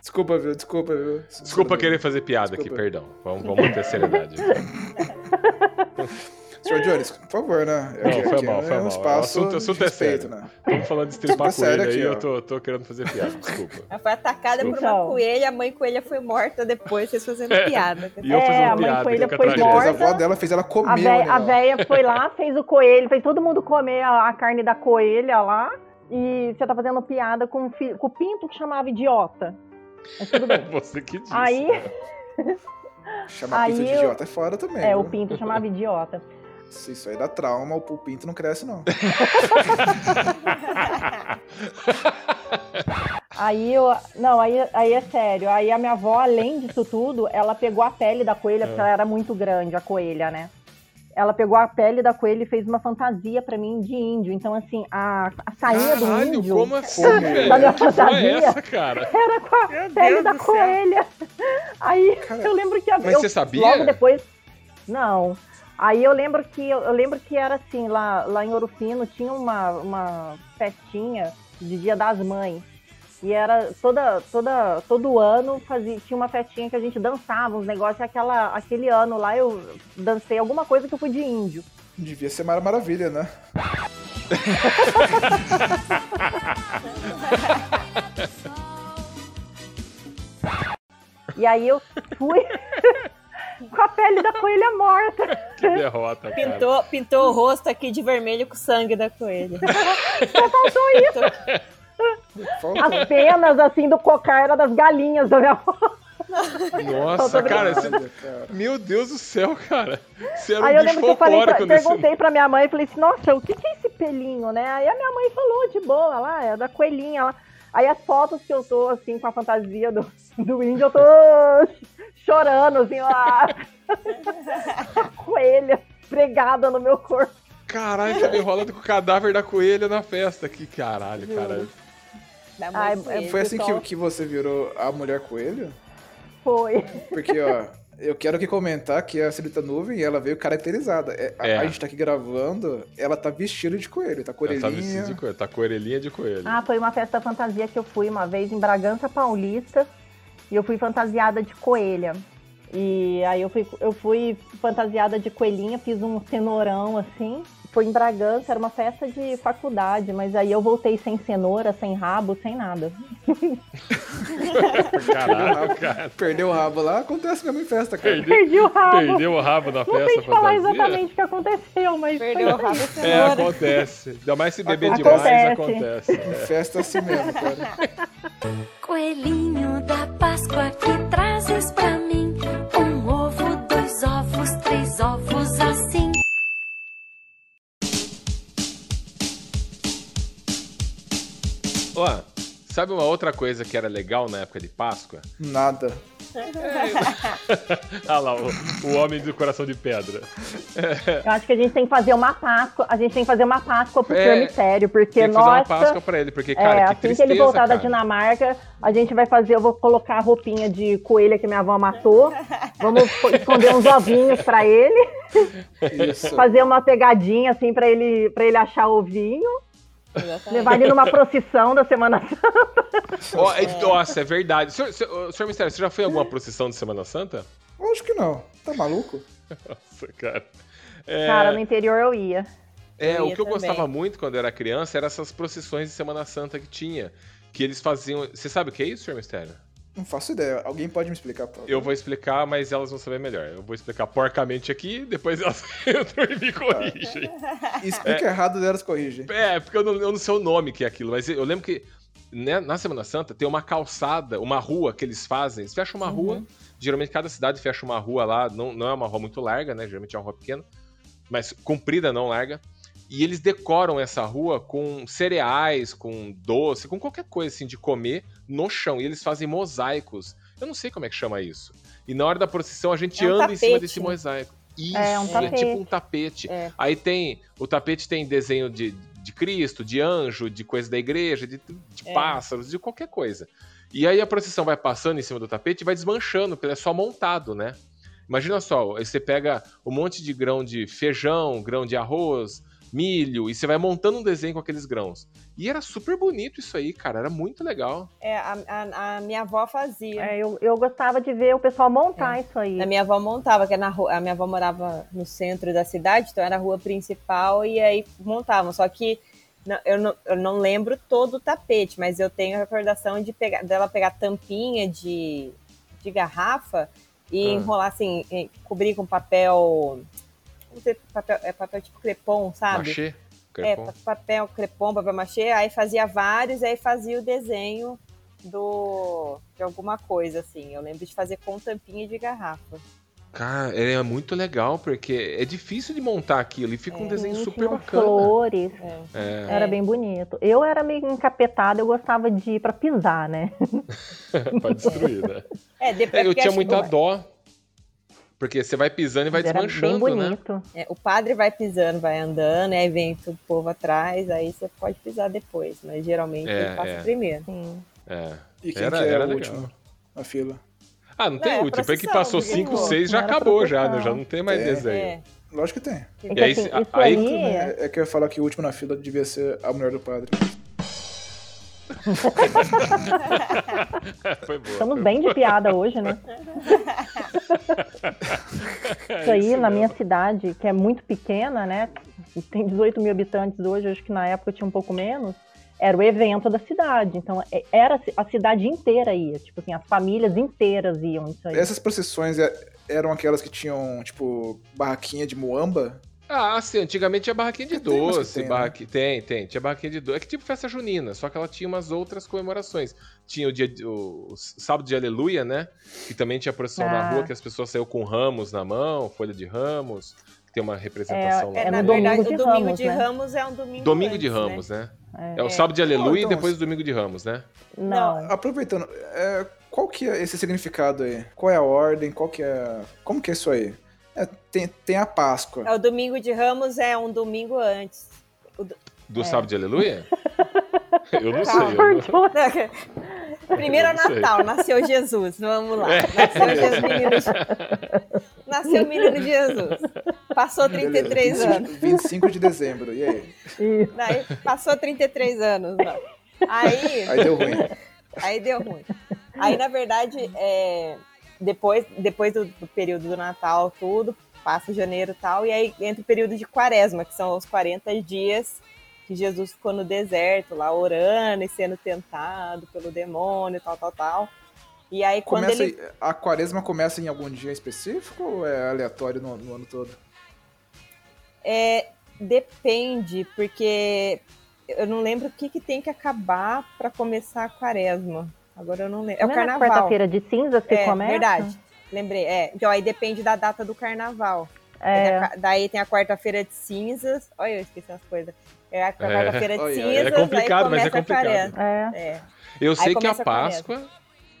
Speaker 4: Desculpa, viu? Desculpa, viu?
Speaker 2: Desculpa querer fazer piada aqui,
Speaker 4: Desculpa.
Speaker 2: perdão. Vamos, vamos manter a seriedade.
Speaker 4: Senhor Jones, por favor, né?
Speaker 2: Não,
Speaker 4: Aqui-
Speaker 2: foi
Speaker 4: aqui
Speaker 2: mal,
Speaker 4: é
Speaker 2: foi
Speaker 4: um
Speaker 2: mal.
Speaker 4: espaço
Speaker 2: O assunto-
Speaker 4: de
Speaker 2: assunto é
Speaker 4: respeito,
Speaker 2: sério.
Speaker 4: né?
Speaker 2: Estamos falando de estripar
Speaker 4: Tá
Speaker 2: coelho aí,
Speaker 4: aqui, ó.
Speaker 2: eu tô, tô querendo fazer piada, desculpa.
Speaker 3: Ela foi atacada por uma
Speaker 5: Então.
Speaker 3: coelha, a mãe coelha foi morta depois, vocês fazendo
Speaker 2: É.
Speaker 3: piada.
Speaker 2: E eu
Speaker 5: É,
Speaker 2: fazendo
Speaker 5: a mãe
Speaker 2: piada,
Speaker 5: coelha
Speaker 2: é
Speaker 5: foi
Speaker 2: tragédia.
Speaker 4: Mas a
Speaker 5: morta.
Speaker 4: avó dela fez ela comer
Speaker 5: A
Speaker 4: o
Speaker 5: véia, a
Speaker 4: animal.
Speaker 5: véia foi lá, fez o coelho, fez todo mundo comer a, a carne da coelha lá. E você tá fazendo piada com, o com o pinto que chamava idiota. Mas tudo bem.
Speaker 2: Você que disse.
Speaker 5: Aí-
Speaker 2: né?
Speaker 4: Chamar pinto
Speaker 5: Aí
Speaker 4: de idiota é fora também.
Speaker 5: É, o
Speaker 4: viu?
Speaker 5: pinto chamava idiota.
Speaker 4: Se isso aí dá trauma, o o pinto não cresce, não.
Speaker 5: Aí eu. Não, aí, aí é sério. Aí a minha avó, além disso tudo, ela pegou a pele da coelha,
Speaker 2: É.
Speaker 5: porque ela era muito grande, a coelha, né? Ela pegou a pele da coelha e fez uma fantasia pra mim de índio. Então, assim, a, a sainha do
Speaker 2: Caralho,
Speaker 5: índio
Speaker 2: como assim?
Speaker 5: Da minha
Speaker 2: Que porra é
Speaker 5: fantasia.
Speaker 2: essa, cara?
Speaker 5: era com a
Speaker 3: Meu
Speaker 5: pele
Speaker 3: Deus
Speaker 5: da coelha. Aí
Speaker 4: Cara,
Speaker 5: eu lembro que a
Speaker 2: Mas
Speaker 5: eu-
Speaker 2: você sabia?
Speaker 5: Logo depois. Não. Aí eu lembro que eu, lembro que era assim, lá, lá em Ouro Fino tinha uma, uma festinha de Dia das Mães. E era toda, toda, todo ano fazia, tinha uma festinha que a gente dançava, uns negócios. e Aquela, aquele ano lá eu dancei alguma coisa que eu fui de índio.
Speaker 4: Devia ser Mara Maravilha, né?
Speaker 5: E aí eu fui. com a pele da coelha morta.
Speaker 2: Que derrota, cara.
Speaker 3: Pintou, pintou o rosto aqui de vermelho com o sangue da coelha.
Speaker 5: Só faltou isso. As penas, assim, do cocar era das galinhas da minha avó.
Speaker 2: Nossa, cara, esse-. Meu Deus do céu, cara. Você era
Speaker 5: Aí
Speaker 2: um
Speaker 5: eu lembro que eu falei, pra,
Speaker 2: folclórico nesse...
Speaker 5: perguntei pra minha mãe, falei assim, nossa, o que, que é esse pelinho, né? Aí a minha mãe falou de boa lá, é da coelhinha lá. Aí as fotos que eu tô, assim, com a fantasia do, do índio, eu tô chorando, assim, lá. a coelha pregada no meu corpo.
Speaker 2: Caralho, tá me enrolando com o cadáver da coelha na festa. Que caralho, cara.
Speaker 3: Da mãe
Speaker 5: Ai,
Speaker 3: coelha.
Speaker 4: Foi assim que, que você virou a mulher coelho?
Speaker 5: Foi.
Speaker 4: Porque, ó, eu quero aqui comentar que a Celita Nuvem, ela veio caracterizada. É, a-
Speaker 2: É.
Speaker 4: A, gente tá aqui gravando, ela tá vestida de coelho, tá
Speaker 2: Ela
Speaker 4: coelhinha.
Speaker 2: tá vestida de coelho, tá com a orelhinha de coelho.
Speaker 5: Ah, foi uma festa fantasia que eu fui uma vez em Bragança Paulista e eu fui fantasiada de coelha. E aí eu fui, eu fui fantasiada de coelhinha, fiz um cenourão assim. Foi em Bragança, era uma festa de faculdade, mas aí eu voltei sem cenoura, sem rabo, sem nada.
Speaker 2: Caralho, cara.
Speaker 4: Perdeu o rabo lá, acontece mesmo em festa, cara.
Speaker 2: Perdeu,
Speaker 5: Perdi o rabo.
Speaker 2: perdeu o rabo na
Speaker 5: Não
Speaker 2: festa
Speaker 5: sei te falar
Speaker 2: fantasia?
Speaker 5: exatamente o que aconteceu, mas
Speaker 3: Perdeu o rabo da
Speaker 2: É,
Speaker 3: cenoura.
Speaker 2: acontece. Ainda mais se beber
Speaker 4: Acontece.
Speaker 2: demais, acontece.
Speaker 4: Em festa assim mesmo, cara.
Speaker 7: Coelhinho da Páscoa que trazes pra mim um ovo, dois ovos, três ovos assim.
Speaker 2: Ó, sabe uma outra coisa que era legal na época de Páscoa?
Speaker 4: Nada.
Speaker 2: Ah lá, o, o homem do coração de pedra.
Speaker 5: Eu acho que a gente tem que fazer uma Páscoa, a gente tem que fazer uma Páscoa pro
Speaker 2: É,
Speaker 5: cemitério, porque
Speaker 2: Tem que fazer uma
Speaker 5: nossa,
Speaker 2: Páscoa pra ele, porque, cara,
Speaker 5: é,
Speaker 2: que
Speaker 5: assim
Speaker 2: tristeza,
Speaker 5: que ele voltar da
Speaker 2: cara.
Speaker 5: Dinamarca, a gente vai fazer, eu vou colocar a roupinha de coelha que minha avó matou, vamos esconder uns ovinhos pra ele, fazer uma pegadinha assim pra ele, para ele achar ovinho. Levar ele numa procissão da Semana Santa.
Speaker 2: Ó, e- Nossa, é verdade. Senhor, senhor, senhor Mistério, você já foi em alguma procissão de Semana Santa?
Speaker 4: Lógico que não. Tá maluco?
Speaker 2: Nossa, cara. É,
Speaker 5: Cara, no interior eu ia.
Speaker 2: é,
Speaker 3: eu
Speaker 2: o
Speaker 3: ia
Speaker 2: que eu
Speaker 3: também.
Speaker 2: gostava muito quando eu era criança eram essas procissões de Semana Santa que tinha. Que eles faziam. Você sabe o que é isso, senhor Mistério?
Speaker 4: Não faço ideia. Alguém pode me explicar, por favor?
Speaker 2: Eu vou explicar, mas elas vão saber melhor. Eu vou explicar porcamente aqui, depois elas entram e me corrigem.
Speaker 4: Explica errado, elas corrigem.
Speaker 2: É, porque eu não, eu não sei o nome que é aquilo, mas eu lembro que né, na Semana Santa tem uma calçada, uma rua que eles fazem. Eles fecham uma rua, geralmente cada cidade fecha uma rua lá, não, não é uma rua muito larga, né? Geralmente é uma rua pequena, mas comprida, não larga. E eles decoram essa rua com cereais, com doce, com qualquer coisa assim de comer no chão. E eles fazem mosaicos. Eu não sei como é que chama isso. E na hora da procissão a gente
Speaker 3: É um
Speaker 2: anda em cima
Speaker 3: tapete,
Speaker 2: desse mosaico. Isso,
Speaker 5: É, um
Speaker 2: é
Speaker 5: tapete.
Speaker 2: tipo um tapete.
Speaker 3: É.
Speaker 2: Aí tem. O tapete tem desenho de, de Cristo, de anjo, de coisa da igreja, de, de
Speaker 3: É.
Speaker 2: pássaros, de qualquer coisa. E aí a procissão vai passando em cima do tapete e vai desmanchando, porque é só montado, né? Imagina só, aí você pega um monte de grão de feijão, grão de arroz, milho, e você vai montando um desenho com aqueles grãos. E era super bonito isso aí, cara, era muito legal.
Speaker 3: É, a, a- a minha avó fazia.
Speaker 5: É, eu, eu gostava de ver o pessoal montar isso aí.
Speaker 3: A minha avó montava, que é na rua, a minha avó morava no centro da cidade, então era a rua principal, e aí montavam. Só que não- eu, não, eu não lembro todo o tapete, mas eu tenho a recordação de pegar, dela pegar tampinha de, de garrafa e
Speaker 2: Ah.
Speaker 3: enrolar assim, cobrir com papel. Papel, é papel tipo crepom, sabe?
Speaker 2: Machê,
Speaker 3: É,
Speaker 2: crepom.
Speaker 3: pa- papel crepom, papel machê, aí fazia vários, aí fazia o desenho do de alguma coisa, assim. Eu lembro de fazer com tampinha de garrafa.
Speaker 2: Cara, é muito legal, porque é difícil de montar aquilo e fica um
Speaker 3: É.
Speaker 2: desenho
Speaker 5: Sim,
Speaker 2: super bacana.
Speaker 5: flores.
Speaker 2: É,
Speaker 5: Era
Speaker 3: É.
Speaker 5: bem bonito. Eu era meio encapetada, eu gostava de ir pra pisar, né?
Speaker 2: pra destruir, né?
Speaker 3: É, depois
Speaker 2: É, eu tinha muita dó. Porque você vai pisando e vai
Speaker 5: Era bem
Speaker 2: desmanchando, né?
Speaker 5: bonito.
Speaker 3: é, o padre vai pisando, vai andando, aí vem todo o povo atrás, aí você pode pisar depois, mas geralmente
Speaker 2: É,
Speaker 3: ele passa
Speaker 2: é.
Speaker 3: primeiro.
Speaker 5: Sim.
Speaker 2: É.
Speaker 4: E quem
Speaker 2: Era-
Speaker 4: que é
Speaker 2: era
Speaker 4: o
Speaker 2: legal.
Speaker 4: último na fila?
Speaker 2: Ah, não tem
Speaker 3: É,
Speaker 2: último. Foi que passou
Speaker 3: porque
Speaker 2: 5,
Speaker 3: não-
Speaker 2: 6, já
Speaker 5: era
Speaker 2: acabou já, né? Já não tem mais
Speaker 4: É.
Speaker 2: desenho.
Speaker 3: É,
Speaker 4: Lógico que tem.
Speaker 5: É
Speaker 2: E
Speaker 5: que,
Speaker 2: aí,
Speaker 5: assim,
Speaker 2: aí-
Speaker 5: aí,
Speaker 4: É, é que eu ia falar que o último na fila devia ser a mulher do padre.
Speaker 2: Foi boa.
Speaker 5: estamos
Speaker 2: foi
Speaker 5: bem de piada hoje, né?
Speaker 2: boa.
Speaker 5: Isso aí,
Speaker 2: É
Speaker 5: na minha
Speaker 2: mesmo.
Speaker 5: cidade, que é muito pequena, né? e Tem 18 mil habitantes hoje, acho que na época tinha um pouco menos. Era o evento da cidade. Então, é- era a cidade inteira ia. Tipo assim, as famílias inteiras iam isso aí.
Speaker 4: Essas procissões, é- eram aquelas que tinham, tipo, barraquinha de muamba?
Speaker 2: Ah, sim, antigamente tinha barraquinha de
Speaker 4: É, tem
Speaker 2: doce,
Speaker 4: tem, né?
Speaker 2: tem, tem, tinha barraquinha de doce. É que tipo festa junina, só que ela tinha umas outras comemorações. Tinha o dia de- o, o sábado de aleluia, né? Que também tinha procissão na
Speaker 5: Ah.
Speaker 2: rua, que as pessoas saíam com ramos na mão, folha de ramos, que tem uma representação lá.
Speaker 5: É
Speaker 3: É, na
Speaker 5: no domingo
Speaker 3: verdade,
Speaker 5: de
Speaker 3: o domingo
Speaker 5: Ramos,
Speaker 3: de
Speaker 5: né?
Speaker 3: Ramos é um domingo
Speaker 2: Domingo de
Speaker 3: antes, né?
Speaker 2: Ramos, né? É,
Speaker 5: É.
Speaker 2: o sábado de aleluia
Speaker 4: Então,
Speaker 2: e depois o domingo de Ramos, né?
Speaker 5: Não.
Speaker 4: Aproveitando, é, qual que é esse significado aí? Qual é a ordem? Qual que é. Como que é isso aí? É, tem, tem a Páscoa.
Speaker 3: É, o domingo de Ramos é um domingo antes.
Speaker 2: Do
Speaker 5: É.
Speaker 2: sábado de aleluia? Eu não sei.
Speaker 3: Calma.
Speaker 2: eu não-
Speaker 3: Primeiro é
Speaker 2: não sei.
Speaker 3: Natal, nasceu Jesus. Vamos lá.
Speaker 2: É.
Speaker 3: Nasceu Jesus, menino. Nasceu o menino Jesus. Passou 33
Speaker 4: Beleza,
Speaker 3: anos.
Speaker 4: 25, 25 de dezembro, e aí?
Speaker 3: Daí, passou 33 anos. Não. Aí,
Speaker 4: Aí deu ruim.
Speaker 3: aí deu ruim. Aí, na verdade, é, depois, depois do, do período do Natal, tudo, passa janeiro e tal, e aí entra o período de quaresma, que são os 40 dias que Jesus ficou no deserto, lá orando e sendo tentado pelo demônio, tal, tal, tal. E aí, quando
Speaker 4: Começa,
Speaker 3: ele.
Speaker 4: A quaresma começa em algum dia específico ou é aleatório no, no ano todo?
Speaker 3: É, depende, porque eu não lembro o que, que tem que acabar para começar a quaresma. Agora eu não lembro. É o
Speaker 5: Não é na
Speaker 3: carnaval.
Speaker 5: quarta-feira de cinzas que
Speaker 3: é,
Speaker 5: começa?
Speaker 3: verdade. Lembrei. É. Então aí depende da data do carnaval.
Speaker 5: É.
Speaker 3: Da- Daí tem a quarta-feira de cinzas. Olha, eu esqueci as coisas. É a quarta-feira de
Speaker 4: Olha, é
Speaker 3: cinzas.
Speaker 2: complicado, mas é complicado.
Speaker 5: É.
Speaker 3: É.
Speaker 2: Eu sei que a
Speaker 3: começa a.
Speaker 2: Páscoa.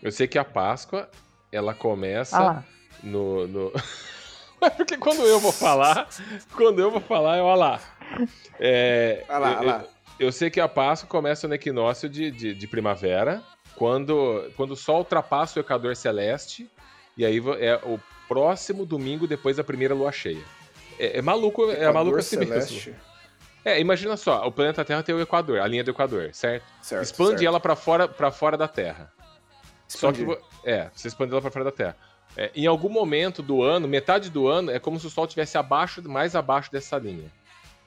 Speaker 2: Eu sei que a Páscoa, ela começa
Speaker 5: Ah
Speaker 2: no. no... É Porque quando eu vou falar, quando eu vou falar, eu olha lá. É,
Speaker 4: Olha lá,
Speaker 2: eu,
Speaker 4: olha lá.
Speaker 2: eu- eu sei que a Páscoa começa no equinócio de, de, de primavera, quando, quando o Sol ultrapassa o Equador Celeste, e aí é o próximo domingo depois da primeira lua cheia. É, é maluco, é maluco assim mesmo.
Speaker 4: Celeste.
Speaker 2: É, imagina só, o planeta Terra tem o Equador, a linha do Equador, certo?
Speaker 4: Certo,
Speaker 2: Expande
Speaker 4: certo.
Speaker 2: ela pra fora, pra fora da Terra. Só que. É, você expande ela pra fora da Terra. É, em algum momento do ano, metade do ano, é como se o Sol estivesse abaixo, mais abaixo dessa linha.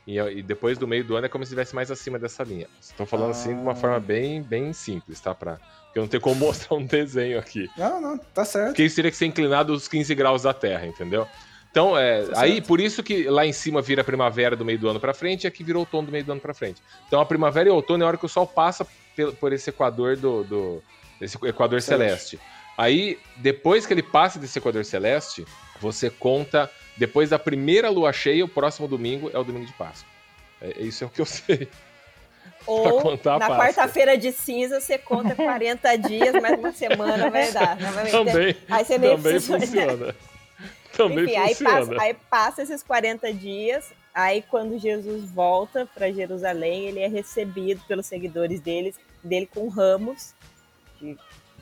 Speaker 2: E, e depois do meio do ano é como se estivesse mais acima dessa linha. Estou falando assim de uma
Speaker 4: Ah.
Speaker 2: forma bem, bem simples, tá? Pra, porque eu não tenho como mostrar um desenho aqui.
Speaker 4: Não, não, tá certo.
Speaker 2: Porque isso teria que ser inclinado os 15 graus da Terra, entendeu? Então, é,
Speaker 4: Tá
Speaker 2: aí por isso que lá em cima vira primavera do meio do ano pra frente e aqui vira outono do meio do ano pra frente. Então a primavera e outono é a hora que o Sol passa pel- por esse equador do, do esse equador celeste.
Speaker 4: Celeste.
Speaker 2: Aí, depois que ele passa desse equador celeste, você conta depois da primeira lua cheia, o próximo domingo é o domingo de Páscoa. É, isso é o que eu sei.
Speaker 3: Ou na quarta-feira de cinza você conta 40 dias, mais uma semana vai dar.
Speaker 2: Também,
Speaker 3: Aí você nem
Speaker 2: também
Speaker 3: precisa-
Speaker 2: funciona. Também
Speaker 3: Enfim, aí
Speaker 2: funciona.
Speaker 3: passa, aí passa esses 40 dias, aí quando Jesus volta para Jerusalém, ele é recebido pelos seguidores deles, dele com ramos, de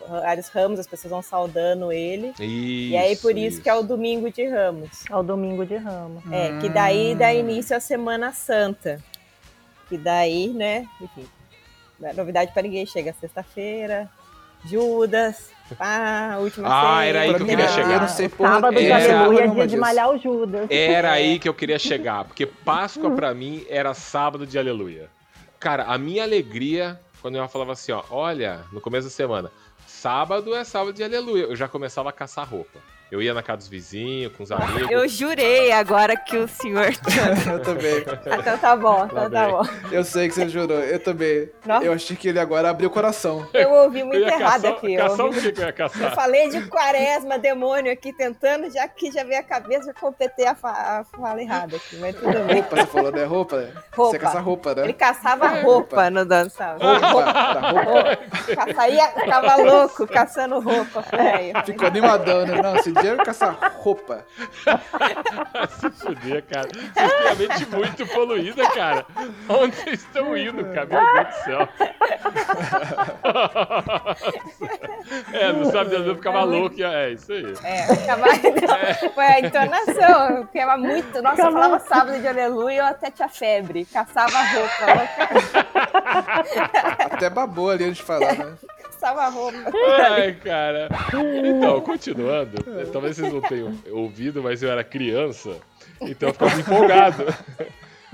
Speaker 3: vários ramos, as pessoas vão saudando ele. e aí por isso, que é o domingo de ramos.
Speaker 5: É o domingo de ramo.
Speaker 3: É, que daí dá
Speaker 4: Hum.
Speaker 3: início à Semana Santa. Que daí, né, enfim, não é novidade para ninguém, chega sexta-feira, Judas, pá, última
Speaker 2: Ah, era aí que eu queria chegar.
Speaker 4: Eu não sei porra
Speaker 5: Sábado de aleluia, dia de malhar o Judas.
Speaker 2: Era aí que eu queria chegar, porque Páscoa pra mim era sábado de aleluia. Cara, a minha alegria quando eu falava assim, ó, olha, no começo da semana, sábado é sábado de aleluia, eu já começava a caçar roupa. Eu ia na casa dos vizinhos, com os amigos.
Speaker 3: Eu jurei agora que o senhor.
Speaker 4: Eu também.
Speaker 3: então tá bom, então tá bom.
Speaker 4: Eu sei que você jurou. Eu também.
Speaker 3: Nossa.
Speaker 4: Eu achei que ele agora abriu o coração.
Speaker 3: Eu ouvi
Speaker 2: Eu
Speaker 3: muito
Speaker 2: ia
Speaker 3: errado
Speaker 2: caçar,
Speaker 3: aqui. Eu,
Speaker 2: caçar
Speaker 3: ouvi-
Speaker 2: o que eu ia
Speaker 3: eu
Speaker 2: caçar?
Speaker 3: falei de quaresma, demônio aqui tentando, já que já veio a cabeça, já completei a, fa- a fala errada aqui, mas tudo bem.
Speaker 4: Roupa, você falou, né? Roupa, né?
Speaker 3: Roupa.
Speaker 4: Você caça roupa, né?
Speaker 3: Ele caçava roupa no dançar.
Speaker 4: Roupa, da roupa.
Speaker 3: Caçaía, ficava louco caçando roupa. velho.
Speaker 4: Ficou animadão, né? Não, dia eu caçar roupa.
Speaker 2: Se fuder, cara. Vocês têm a mente muito poluída, cara. Onde vocês estão indo, cara? Meu Deus do céu. é, no sábado de aleluia eu ficava louco. e- É, isso aí.
Speaker 3: É, ficava, então, foi a entonação. Eu ficava muito. Nossa, eu falava sábado de aleluia, eu até tinha febre. Caçava roupa.
Speaker 4: Até babou ali antes de falar, né?
Speaker 3: Caçava roupa.
Speaker 2: Ai, cara. Então, continuando. Talvez vocês não tenham ouvido, mas eu era criança. Então eu ficava empolgado.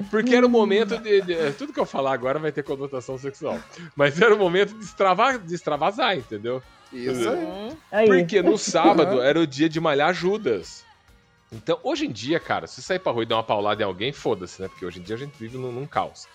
Speaker 2: Porque era o momento de, de- Tudo que eu falar agora vai ter conotação sexual. Mas era o momento de, extrava, de extravasar, entendeu?
Speaker 4: Isso aí.
Speaker 3: Hum,
Speaker 5: Aí.
Speaker 2: Porque no sábado era o dia de malhar Judas. Então, hoje em dia, cara, se sair pra rua e dar uma paulada em alguém, foda-se, né? Porque hoje em dia a gente vive num, num caos.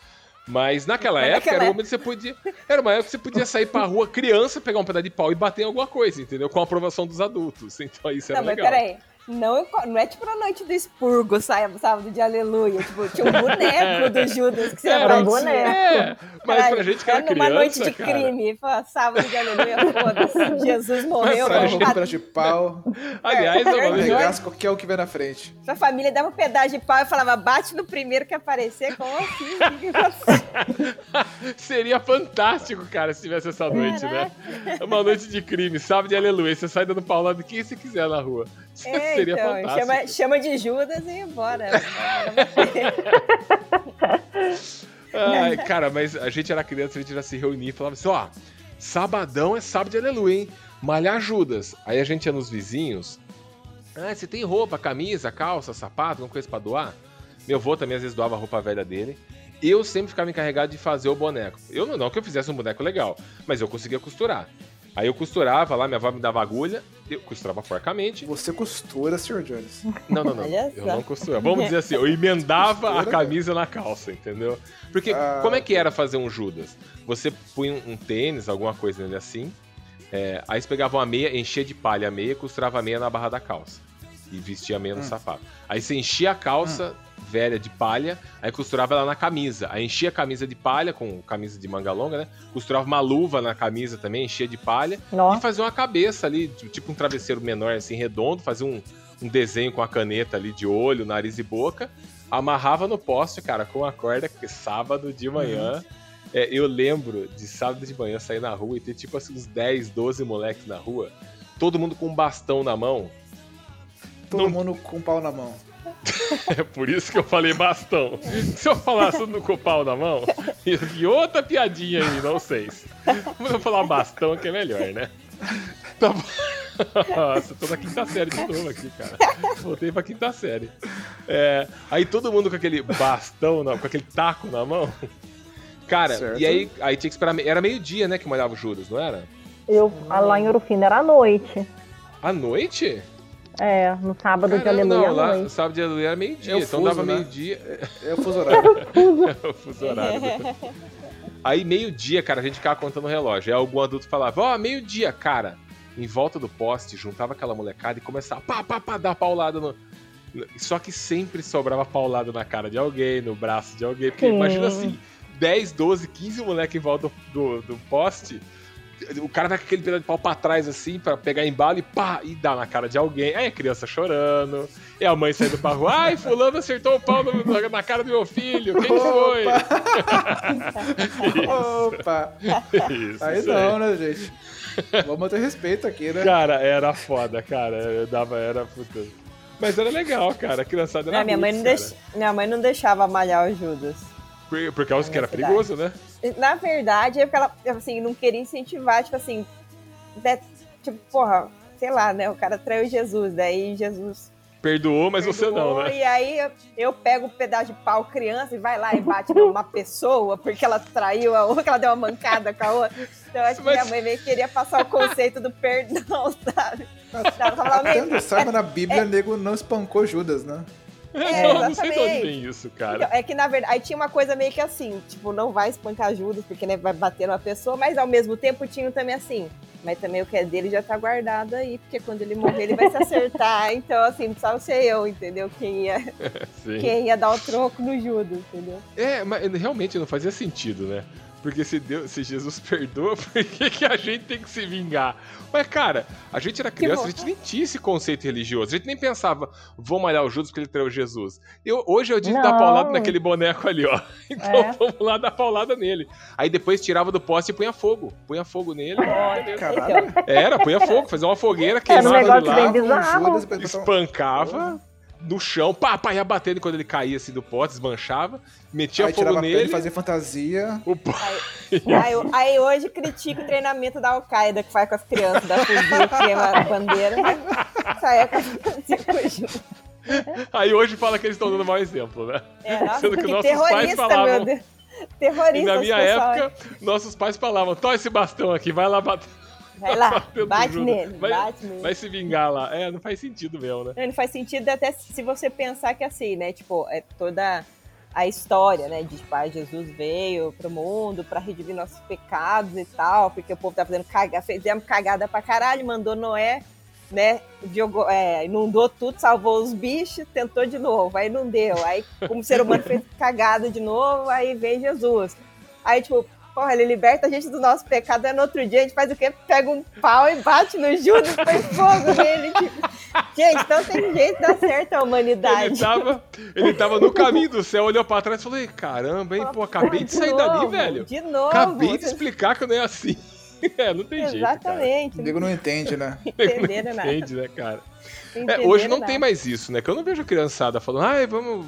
Speaker 2: Mas naquela
Speaker 3: Mas
Speaker 2: época
Speaker 3: naquela
Speaker 2: era uma que você podia. Era uma época que você podia sair pra rua, criança, pegar um pedaço de pau e bater em alguma coisa, entendeu? Com a aprovação dos adultos. Então isso era
Speaker 3: Não, mas
Speaker 2: legal.
Speaker 3: peraí. Não, não é tipo a noite do expurgo, sábado, sábado de aleluia. Tipo, tinha um boneco do Judas que você
Speaker 5: Era um
Speaker 3: batia.
Speaker 5: boneco.
Speaker 2: É, mas
Speaker 3: Caralho,
Speaker 2: pra gente que era
Speaker 3: numa
Speaker 2: criança,
Speaker 3: noite de
Speaker 2: cara,
Speaker 3: crime. Fala, sábado de aleluia, foda-se. Jesus morreu.
Speaker 4: um pedaço de pau,
Speaker 2: Aliás,
Speaker 3: É,
Speaker 2: eu falei,
Speaker 3: é,
Speaker 4: arregaça qualquer um que vem na frente.
Speaker 3: Sua família dava um pedaço de pau e falava, bate no primeiro que aparecer. Como assim?
Speaker 2: Seria fantástico, cara, se tivesse essa noite, né? Uma noite de crime, sábado de aleluia. Você sai dando pau lá de quem você quiser na rua.
Speaker 3: É,
Speaker 2: seria
Speaker 3: então,
Speaker 2: fantástico.
Speaker 3: chama, chama de Judas e bora.
Speaker 2: Ai, cara, mas a gente era criança, a gente já se reunia e falava assim, ó, sabadão é sábado de aleluia, hein? Malhar Judas. Aí a gente ia nos vizinhos. Ah, você tem roupa, camisa, calça, sapato, alguma coisa pra doar? Meu avô também às vezes doava a roupa velha dele. Eu sempre ficava encarregado de fazer o boneco. Eu não, não que eu fizesse um boneco legal, mas eu conseguia costurar. Aí eu costurava lá, minha avó me dava agulha, eu costurava porcamente.
Speaker 4: Você costura, Sr. Jones.
Speaker 2: Não, não, não. Eu não costurava. Vamos dizer assim, eu emendava a
Speaker 4: Costura,
Speaker 2: camisa na calça, entendeu? Porque
Speaker 4: Ah.
Speaker 2: como é que era fazer um Judas? Você punha um, um tênis, alguma coisa nele assim, é, aí você pegava uma meia, enchia de palha a meia, costurava a meia na barra da calça. E vestia a meia no
Speaker 4: Hum.
Speaker 2: sapato. Aí você enchia a calça velha de palha, aí costurava ela na camisa. Aí enchia a camisa de palha, com camisa de manga longa, né? Costurava uma luva na camisa também, enchia de palha. E
Speaker 5: Nossa.
Speaker 2: fazia uma cabeça ali, tipo um travesseiro menor, assim, redondo, fazia um, um desenho com a caneta ali de olho, nariz e boca, amarrava no poste, cara, com a corda, que sábado de manhã. É, eu lembro de sábado de manhã sair na rua e ter tipo assim, uns 10, 12 moleques na rua, todo mundo com um bastão na mão.
Speaker 4: Todo
Speaker 2: Não-
Speaker 4: mundo com pau na mão.
Speaker 2: É por isso que eu falei bastão. Se eu falasse no com o pau na mão, e outra piadinha aí, não sei. Vamos eu falar bastão que é melhor, né? Tá bom. Nossa, tô na quinta série de novo aqui, cara. Voltei pra quinta série. É, aí todo mundo com aquele bastão, na- com aquele taco na mão. Cara,
Speaker 4: Certo.
Speaker 2: e aí, aí tinha que esperar. Era meio-dia, né, que molhava o Judas, não era?
Speaker 5: Eu, lá em Ouro Fino era à noite.
Speaker 2: À noite?
Speaker 5: É, no sábado de
Speaker 2: Caramba,
Speaker 5: aleluia
Speaker 2: não, lá
Speaker 5: noite.
Speaker 2: sábado de aleluia era meio-dia,
Speaker 4: É
Speaker 2: então
Speaker 4: fuso,
Speaker 2: dava
Speaker 4: né?
Speaker 2: meio-dia.
Speaker 4: É o fuso horário.
Speaker 2: o fuso horário. Aí, meio-dia, cara, a gente ficava contando o relógio. Aí algum adulto falava, ó, meio-dia, cara. Em volta do poste, juntava aquela molecada e começava pá, pá, pá, dar paulada no. Só que sempre sobrava paulada na cara de alguém, no braço de alguém. Porque
Speaker 5: Sim.
Speaker 2: imagina assim, 10, 12, 15 moleque em volta do, do, do poste. O cara vai com aquele pedaço de pau pra trás, assim, pra pegar embalo e pá, e dar na cara de alguém. Aí a criança chorando, e a mãe saindo pra rua. Ai, fulano acertou o pau no- na, cara do meu filho. Quem foi?
Speaker 4: Opa!
Speaker 2: Isso,
Speaker 4: Aí
Speaker 2: isso
Speaker 4: não, né, gente? Vamos ter respeito aqui, né?
Speaker 2: Cara, era foda, cara. Eu dava, era puta. Mas era legal, cara. A criançada era
Speaker 3: Não, minha, mãe não deix... minha mãe não deixava malhar o Judas.
Speaker 2: Por, por causa que era
Speaker 3: Verdade.
Speaker 2: perigoso, né?
Speaker 3: Na verdade, é porque ela, assim, não queria incentivar, tipo assim, né, tipo, porra, sei lá, né? O cara traiu Jesus, daí Jesus
Speaker 2: Perdoou, mas você não,
Speaker 3: perdoou,
Speaker 2: né?
Speaker 3: E aí eu, eu pego um pedaço de pau criança e vai lá e bate numa pessoa porque ela traiu a outra, que ela deu uma mancada com a outra. Então eu acho que
Speaker 2: Mas-
Speaker 3: minha mãe meio que queria passar o conceito do perdão, sabe? Ela falava
Speaker 4: Até onde saiba, na Bíblia, nego não espancou Judas, né?
Speaker 3: É,
Speaker 2: não, não sei de onde vem isso, cara.
Speaker 3: Então, é que na verdade, aí tinha uma coisa meio que assim, tipo, não vai espancar Judas, porque né, vai bater numa pessoa, mas ao mesmo tempo tinha também assim, mas também o que é dele já tá guardado aí, porque quando ele morrer ele vai se acertar, então assim, precisava ser eu, entendeu? Quem ia, quem ia dar o troco no Judas, entendeu?
Speaker 2: É, mas realmente não fazia sentido, né? Porque se, Deus, se Jesus perdoa, por que, que a gente tem que se vingar? Mas, cara, a gente era criança, a gente nem tinha esse conceito religioso. A gente nem pensava, vou malhar o Judas porque ele traiu Jesus. Eu, hoje eu disse dar paulada naquele boneco ali, ó. Então
Speaker 5: É.
Speaker 2: vamos lá dar paulada nele. Aí depois tirava do poste e punha fogo. Punha fogo nele.
Speaker 4: Caralho.
Speaker 3: Então,
Speaker 2: Era, punha fogo, fazia uma fogueira,
Speaker 5: Era um
Speaker 2: queimava
Speaker 5: negócio
Speaker 2: ele lá
Speaker 5: bem
Speaker 4: com
Speaker 5: bizarro.
Speaker 4: Judas
Speaker 2: no chão, pá, pá, ia batendo quando ele caía assim do pote, desmanchava, metia
Speaker 4: Aí
Speaker 2: fogo
Speaker 4: tirava a pele,
Speaker 2: nele.
Speaker 4: fazia fantasia.
Speaker 3: Aí, eu- aí hoje critico o treinamento da Al-Qaeda que faz com as crianças da fuzil, que queima a bandeira, mas saia com.
Speaker 2: Aí hoje fala que eles estão dando mau exemplo, né?
Speaker 3: É, nossa,
Speaker 2: Sendo que
Speaker 3: que
Speaker 2: nossos pais
Speaker 3: terrorista,
Speaker 2: falavam-
Speaker 3: meu Deus. Terrorista.
Speaker 2: E na minha
Speaker 3: pessoal.
Speaker 2: época, nossos pais falavam: toma esse bastão aqui, vai lá bater.
Speaker 3: Vai lá, bate nele,
Speaker 2: Vai-
Speaker 3: bate nele.
Speaker 2: Vai se vingar lá. É, não faz sentido mesmo, né?
Speaker 3: Não, não faz sentido até se você pensar que assim, né? Tipo, é toda a história, né? De tipo, ah, Jesus veio pro mundo pra redimir nossos pecados e tal, porque o povo tá fazendo cagada, fizemos cagada pra caralho, mandou Noé, né? Jogou, é, inundou tudo, salvou os bichos, tentou de novo, aí não deu. Aí, como ser humano fez cagada de novo, aí vem Jesus. Aí, tipo, porra, ele liberta a gente do nosso pecado, aí no outro dia a gente faz o quê? Pega um pau e bate no Judas, põe fogo nele, tipo. Gente, então tem jeito de dar certo a
Speaker 2: Ele
Speaker 3: humanidade.
Speaker 2: tava, ele tava no caminho do céu, olhou pra trás e falou: "Ei, caramba, hein, pô, acabei de sair dali,
Speaker 3: novo,
Speaker 2: velho.
Speaker 3: De novo.
Speaker 2: Acabei de explicar que não é assim. É, não tem jeito. Cara.
Speaker 3: Exatamente.
Speaker 4: O nego não entende, né?
Speaker 3: Não entenderam nada.
Speaker 2: Entende, né, cara? É, hoje não
Speaker 3: nada.
Speaker 2: tem mais isso, né? Que eu não vejo criançada falando, ai, vamos.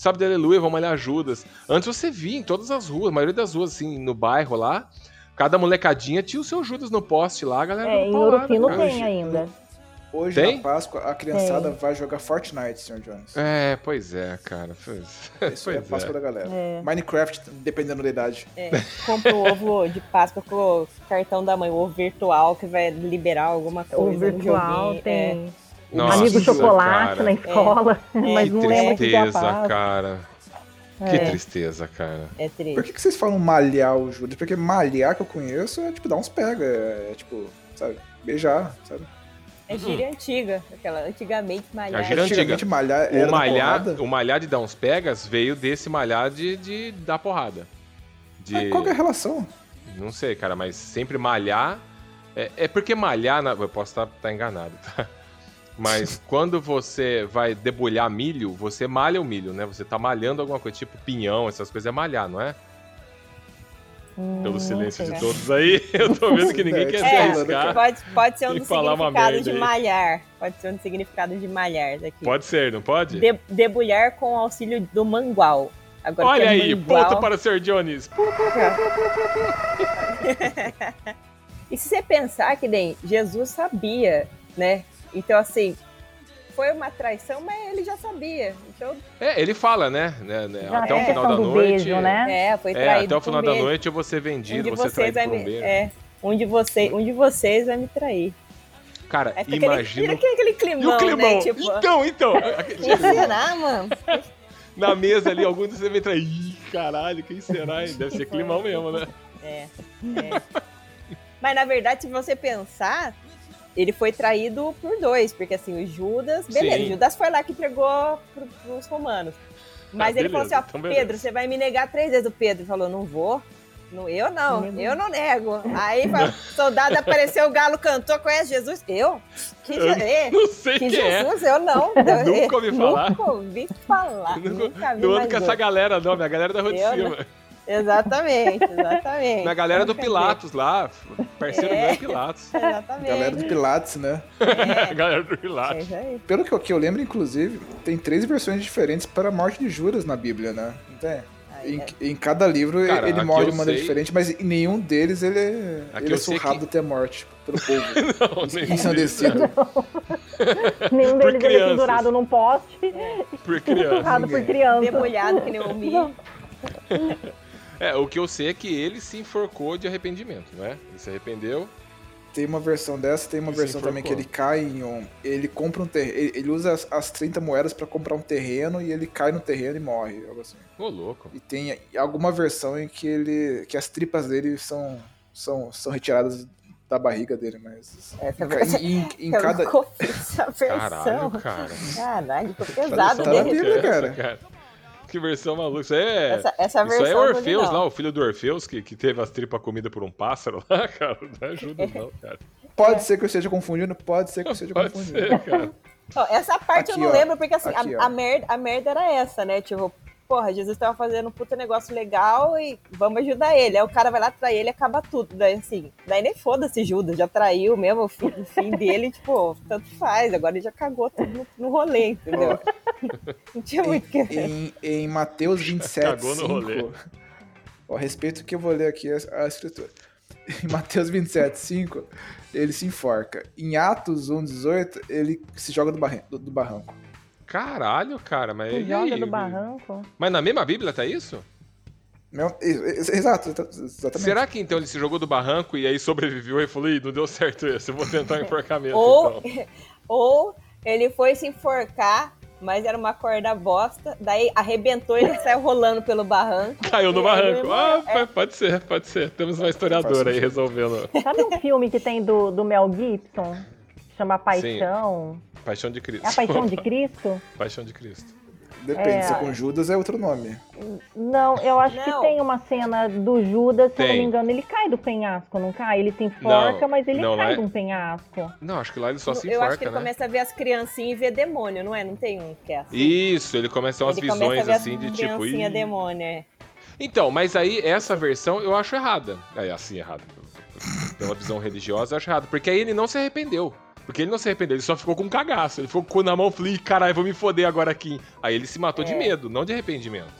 Speaker 2: Sabe de aleluia, vamos olhar Judas. Antes você via em todas as ruas, a maioria das ruas, assim, no bairro lá, cada molecadinha tinha o seu Judas no poste lá, a galera.
Speaker 5: É, em Urupino
Speaker 2: cara.
Speaker 5: tem ainda.
Speaker 4: Hoje,
Speaker 2: Tem?
Speaker 4: na Páscoa, a criançada vai jogar Fortnite, Sr. Jones.
Speaker 2: É, pois é, cara. Pois,
Speaker 4: Isso é a
Speaker 2: pois
Speaker 4: Páscoa
Speaker 2: é.
Speaker 4: da galera.
Speaker 5: É.
Speaker 4: Minecraft, dependendo da idade.
Speaker 3: É, compra o ovo de Páscoa com o cartão da mãe, o ovo virtual que vai liberar alguma
Speaker 5: O
Speaker 3: coisa no
Speaker 5: virtual
Speaker 3: joguinho.
Speaker 5: tem
Speaker 2: Nossa,
Speaker 5: amigo chocolate
Speaker 2: cara.
Speaker 5: na escola, mas
Speaker 2: Que
Speaker 5: não lembra que
Speaker 2: tristeza,
Speaker 5: passa.
Speaker 2: cara. Que tristeza, cara.
Speaker 3: É, é
Speaker 4: Por
Speaker 3: triste.
Speaker 4: que, que vocês falam malhar o Judas? Porque malhar que eu conheço é tipo dar uns pega. É tipo, sabe? Beijar, sabe?
Speaker 3: É gíria antiga, aquela antigamente malhar.
Speaker 2: A gíria antiga.
Speaker 4: Antigamente malhar era
Speaker 2: O malhar, o malhar de dar uns pegas veio desse malhar de, de dar porrada. De,
Speaker 4: Mas qual que é a relação?
Speaker 2: Não sei, cara, mas sempre malhar. É, é porque malhar. na- eu posso estar enganado, tá? Mas quando você vai debulhar milho, você malha o milho, né? Você tá malhando alguma coisa, tipo pinhão, essas coisas é malhar, não é?
Speaker 5: Hum,
Speaker 2: Pelo
Speaker 5: não
Speaker 2: silêncio de todos aí, eu tô vendo que ninguém quer se
Speaker 3: É,
Speaker 2: arriscar.
Speaker 3: pode, pode ser um dos significados de
Speaker 2: aí.
Speaker 3: malhar. Pode ser um dos significados de malhar daqui.
Speaker 2: Pode ser, não pode?
Speaker 3: De- debulhar com o auxílio do mangual. Agora,
Speaker 2: Olha
Speaker 3: é
Speaker 2: aí,
Speaker 3: mangual-
Speaker 2: ponto para o Sr. Jones.
Speaker 3: E se você pensar que nem Jesus sabia, né? Então, assim, foi uma traição, mas ele já sabia. Então,
Speaker 2: É, ele fala, né? né, né, até
Speaker 5: é
Speaker 2: o final da noite.
Speaker 5: beijo, né?
Speaker 3: é, foi
Speaker 2: É,
Speaker 3: traído
Speaker 2: até o final
Speaker 3: um
Speaker 2: da
Speaker 3: beijo.
Speaker 2: noite eu vou ser
Speaker 3: Um
Speaker 2: vendido, ser
Speaker 3: vocês
Speaker 2: traído
Speaker 3: vai
Speaker 2: por um
Speaker 3: me.
Speaker 2: beijo.
Speaker 3: É, um de, vocês, um de vocês vai me trair.
Speaker 2: Cara,
Speaker 3: fica
Speaker 2: imagina.
Speaker 3: aquele, aquele
Speaker 2: E
Speaker 3: climão,
Speaker 2: o climão?
Speaker 3: né? Tipo,
Speaker 2: Então, então.
Speaker 3: quem será, mano?
Speaker 2: Na mesa ali, algum de vocês vai entrar. Ih, caralho, quem será? hein? Deve ser climão mesmo, né?
Speaker 3: É, é. Mas na verdade, se você pensar, ele foi traído por dois, porque assim, o Judas, beleza,
Speaker 2: Sim.
Speaker 3: Judas foi lá que entregou pro, pros romanos. Mas
Speaker 2: Ah,
Speaker 3: ele falou assim, ó,
Speaker 2: beleza, então beleza.
Speaker 3: Pedro, você vai me negar três vezes. O Pedro falou, não vou. Não, eu não,
Speaker 5: Negou.
Speaker 3: eu não nego. Aí o soldado apareceu, o galo cantou, conhece Jesus? Eu? Que,
Speaker 2: Eu
Speaker 3: é,
Speaker 2: Não sei
Speaker 3: que
Speaker 2: quem é.
Speaker 3: Jesus? Eu não.
Speaker 2: Nunca ouvi falar.
Speaker 3: Nunca ouvi falar.
Speaker 2: Nunca-
Speaker 3: Nunca vi
Speaker 2: Não ando com essa galera, não. Minha galera da Rua de
Speaker 3: Eu
Speaker 2: Cima.
Speaker 3: Exatamente, exatamente.
Speaker 2: Minha galera do. Pilatos lá. Parceiro
Speaker 3: É.
Speaker 2: meu é Pilatos.
Speaker 3: Exatamente.
Speaker 4: Galera do Pilates, né?
Speaker 2: A galera do
Speaker 3: É
Speaker 2: Pilatos.
Speaker 3: isso aí.
Speaker 4: Pelo que eu, que eu lembro, inclusive, tem três versões diferentes para a morte de Judas na Bíblia, né? Não tem? Em,
Speaker 3: é.
Speaker 4: em cada livro
Speaker 2: Cara,
Speaker 4: ele morre de maneira
Speaker 2: sei-
Speaker 4: diferente, mas em nenhum deles ele,
Speaker 2: Aqui
Speaker 4: ele é surrado
Speaker 2: que-
Speaker 4: até a morte pelo povo.
Speaker 2: Não,
Speaker 4: Ensandecido.
Speaker 5: Nenhum
Speaker 2: Por
Speaker 5: deles ele é
Speaker 2: crianças.
Speaker 5: pendurado num poste,
Speaker 2: por criança.
Speaker 5: empurrado por criança.
Speaker 3: Debulhado que nem milho.
Speaker 2: É, o que eu sei é que ele se enforcou de arrependimento, não é? Ele se arrependeu.
Speaker 4: Tem uma versão dessa, tem uma
Speaker 2: Ele
Speaker 4: versão também que ele cai em um. Ele compra um terreno. Ele, usa as, as 30 moedas para comprar um terreno e ele cai no terreno e morre. Algo assim.
Speaker 2: Ô, louco.
Speaker 4: E tem alguma versão em que ele. que as tripas dele são, são, são retiradas da barriga dele, mas.
Speaker 3: Essa
Speaker 4: Em,
Speaker 3: versão.
Speaker 4: em, em
Speaker 3: Eu
Speaker 4: cada.
Speaker 3: nunca essa
Speaker 2: Caralho,
Speaker 3: versão.
Speaker 2: cara.
Speaker 3: Caralho, ficou
Speaker 4: Tá
Speaker 3: pesado mesmo.
Speaker 4: Bíblia,
Speaker 2: Que é essa,
Speaker 4: cara.
Speaker 2: Que versão maluca. Isso aí é.
Speaker 3: Essa, essa
Speaker 2: Isso aí é
Speaker 3: não
Speaker 2: Orfeus
Speaker 3: não.
Speaker 2: lá, o filho do Orfeus, que, que teve as tripas comidas por um pássaro lá, cara. Não ajuda, não, cara.
Speaker 4: Pode ser que eu esteja confundindo, pode ser que eu esteja
Speaker 2: Pode
Speaker 4: confundindo.
Speaker 2: ser, cara.
Speaker 3: Ó, essa parte
Speaker 4: Aqui,
Speaker 3: eu não
Speaker 4: ó.
Speaker 3: lembro, porque assim,
Speaker 4: Aqui,
Speaker 3: a, a merda, a merda era essa, né? Tipo, porra, Jesus tava fazendo um puta negócio legal e vamos ajudar ele. Aí o cara vai lá trair ele e acaba tudo. Daí assim, daí nem foda-se Judas, já traiu mesmo o fim, o fim dele, tipo, tanto faz. Agora ele já cagou tudo no, no rolê, entendeu? Não tinha muito o que
Speaker 4: Em, em Mateus 27,
Speaker 2: Cagou no rolê.
Speaker 4: 5, ó, a respeito que eu vou ler aqui a, a escritura. Em Mateus 27, 5, ele se enforca. Em Atos 1, 18, ele se joga do, barran- do- do barranco.
Speaker 2: Caralho, cara, mas.
Speaker 5: Joga
Speaker 2: aí?
Speaker 5: do barranco.
Speaker 2: Mas na mesma Bíblia tá isso?
Speaker 4: Meu- Exato, exa- exatamente.
Speaker 2: Será que então ele se jogou do barranco e aí sobreviveu e falou, Ih, não deu certo esse, eu vou tentar um enforcamento
Speaker 3: Ou,
Speaker 2: então.
Speaker 3: ou ele foi se enforcar, mas era uma corda bosta, daí arrebentou e ele saiu rolando pelo barranco.
Speaker 2: Caiu no barranco.
Speaker 3: ele
Speaker 2: Ah.
Speaker 3: É.
Speaker 2: pode ser, pode ser. Temos uma historiadora aí resolvendo.
Speaker 5: Sabe um filme que tem do, do Mel Gibson? Chama Paixão.
Speaker 2: Paixão de Cristo.
Speaker 5: É a Paixão de Cristo?
Speaker 2: Paixão de Cristo.
Speaker 4: Depende,
Speaker 5: É.
Speaker 4: se é com Judas é outro nome.
Speaker 5: Não, eu acho
Speaker 3: Não.
Speaker 5: que tem uma cena do Judas, se eu não me engano, ele cai do penhasco, não cai? Ele se enforca,
Speaker 2: Não,
Speaker 5: mas ele
Speaker 2: não,
Speaker 5: cai
Speaker 2: é-
Speaker 5: de um penhasco.
Speaker 2: Não, acho que lá ele só se
Speaker 3: eu acho que
Speaker 2: enforca,
Speaker 3: ele
Speaker 2: né?
Speaker 3: começa a ver as criancinhas e ver demônio, não é? Não tem um que é assim.
Speaker 2: Isso, ele começa umas
Speaker 3: ele
Speaker 2: visões
Speaker 3: ver
Speaker 2: assim
Speaker 3: as
Speaker 2: de tipo.
Speaker 3: criancinha
Speaker 2: "Ih".
Speaker 3: demônio, é.
Speaker 2: Então, mas aí essa versão eu acho errada. É assim, errada. Uma visão religiosa, eu acho errado. Porque aí ele não se arrependeu. Porque ele não se arrependeu, ele só ficou com um cagaço. Ele ficou com o cu na mão e falou, "Ih, caralho, vou me foder agora aqui. Aí ele se matou de
Speaker 3: É.
Speaker 2: medo, não de arrependimento.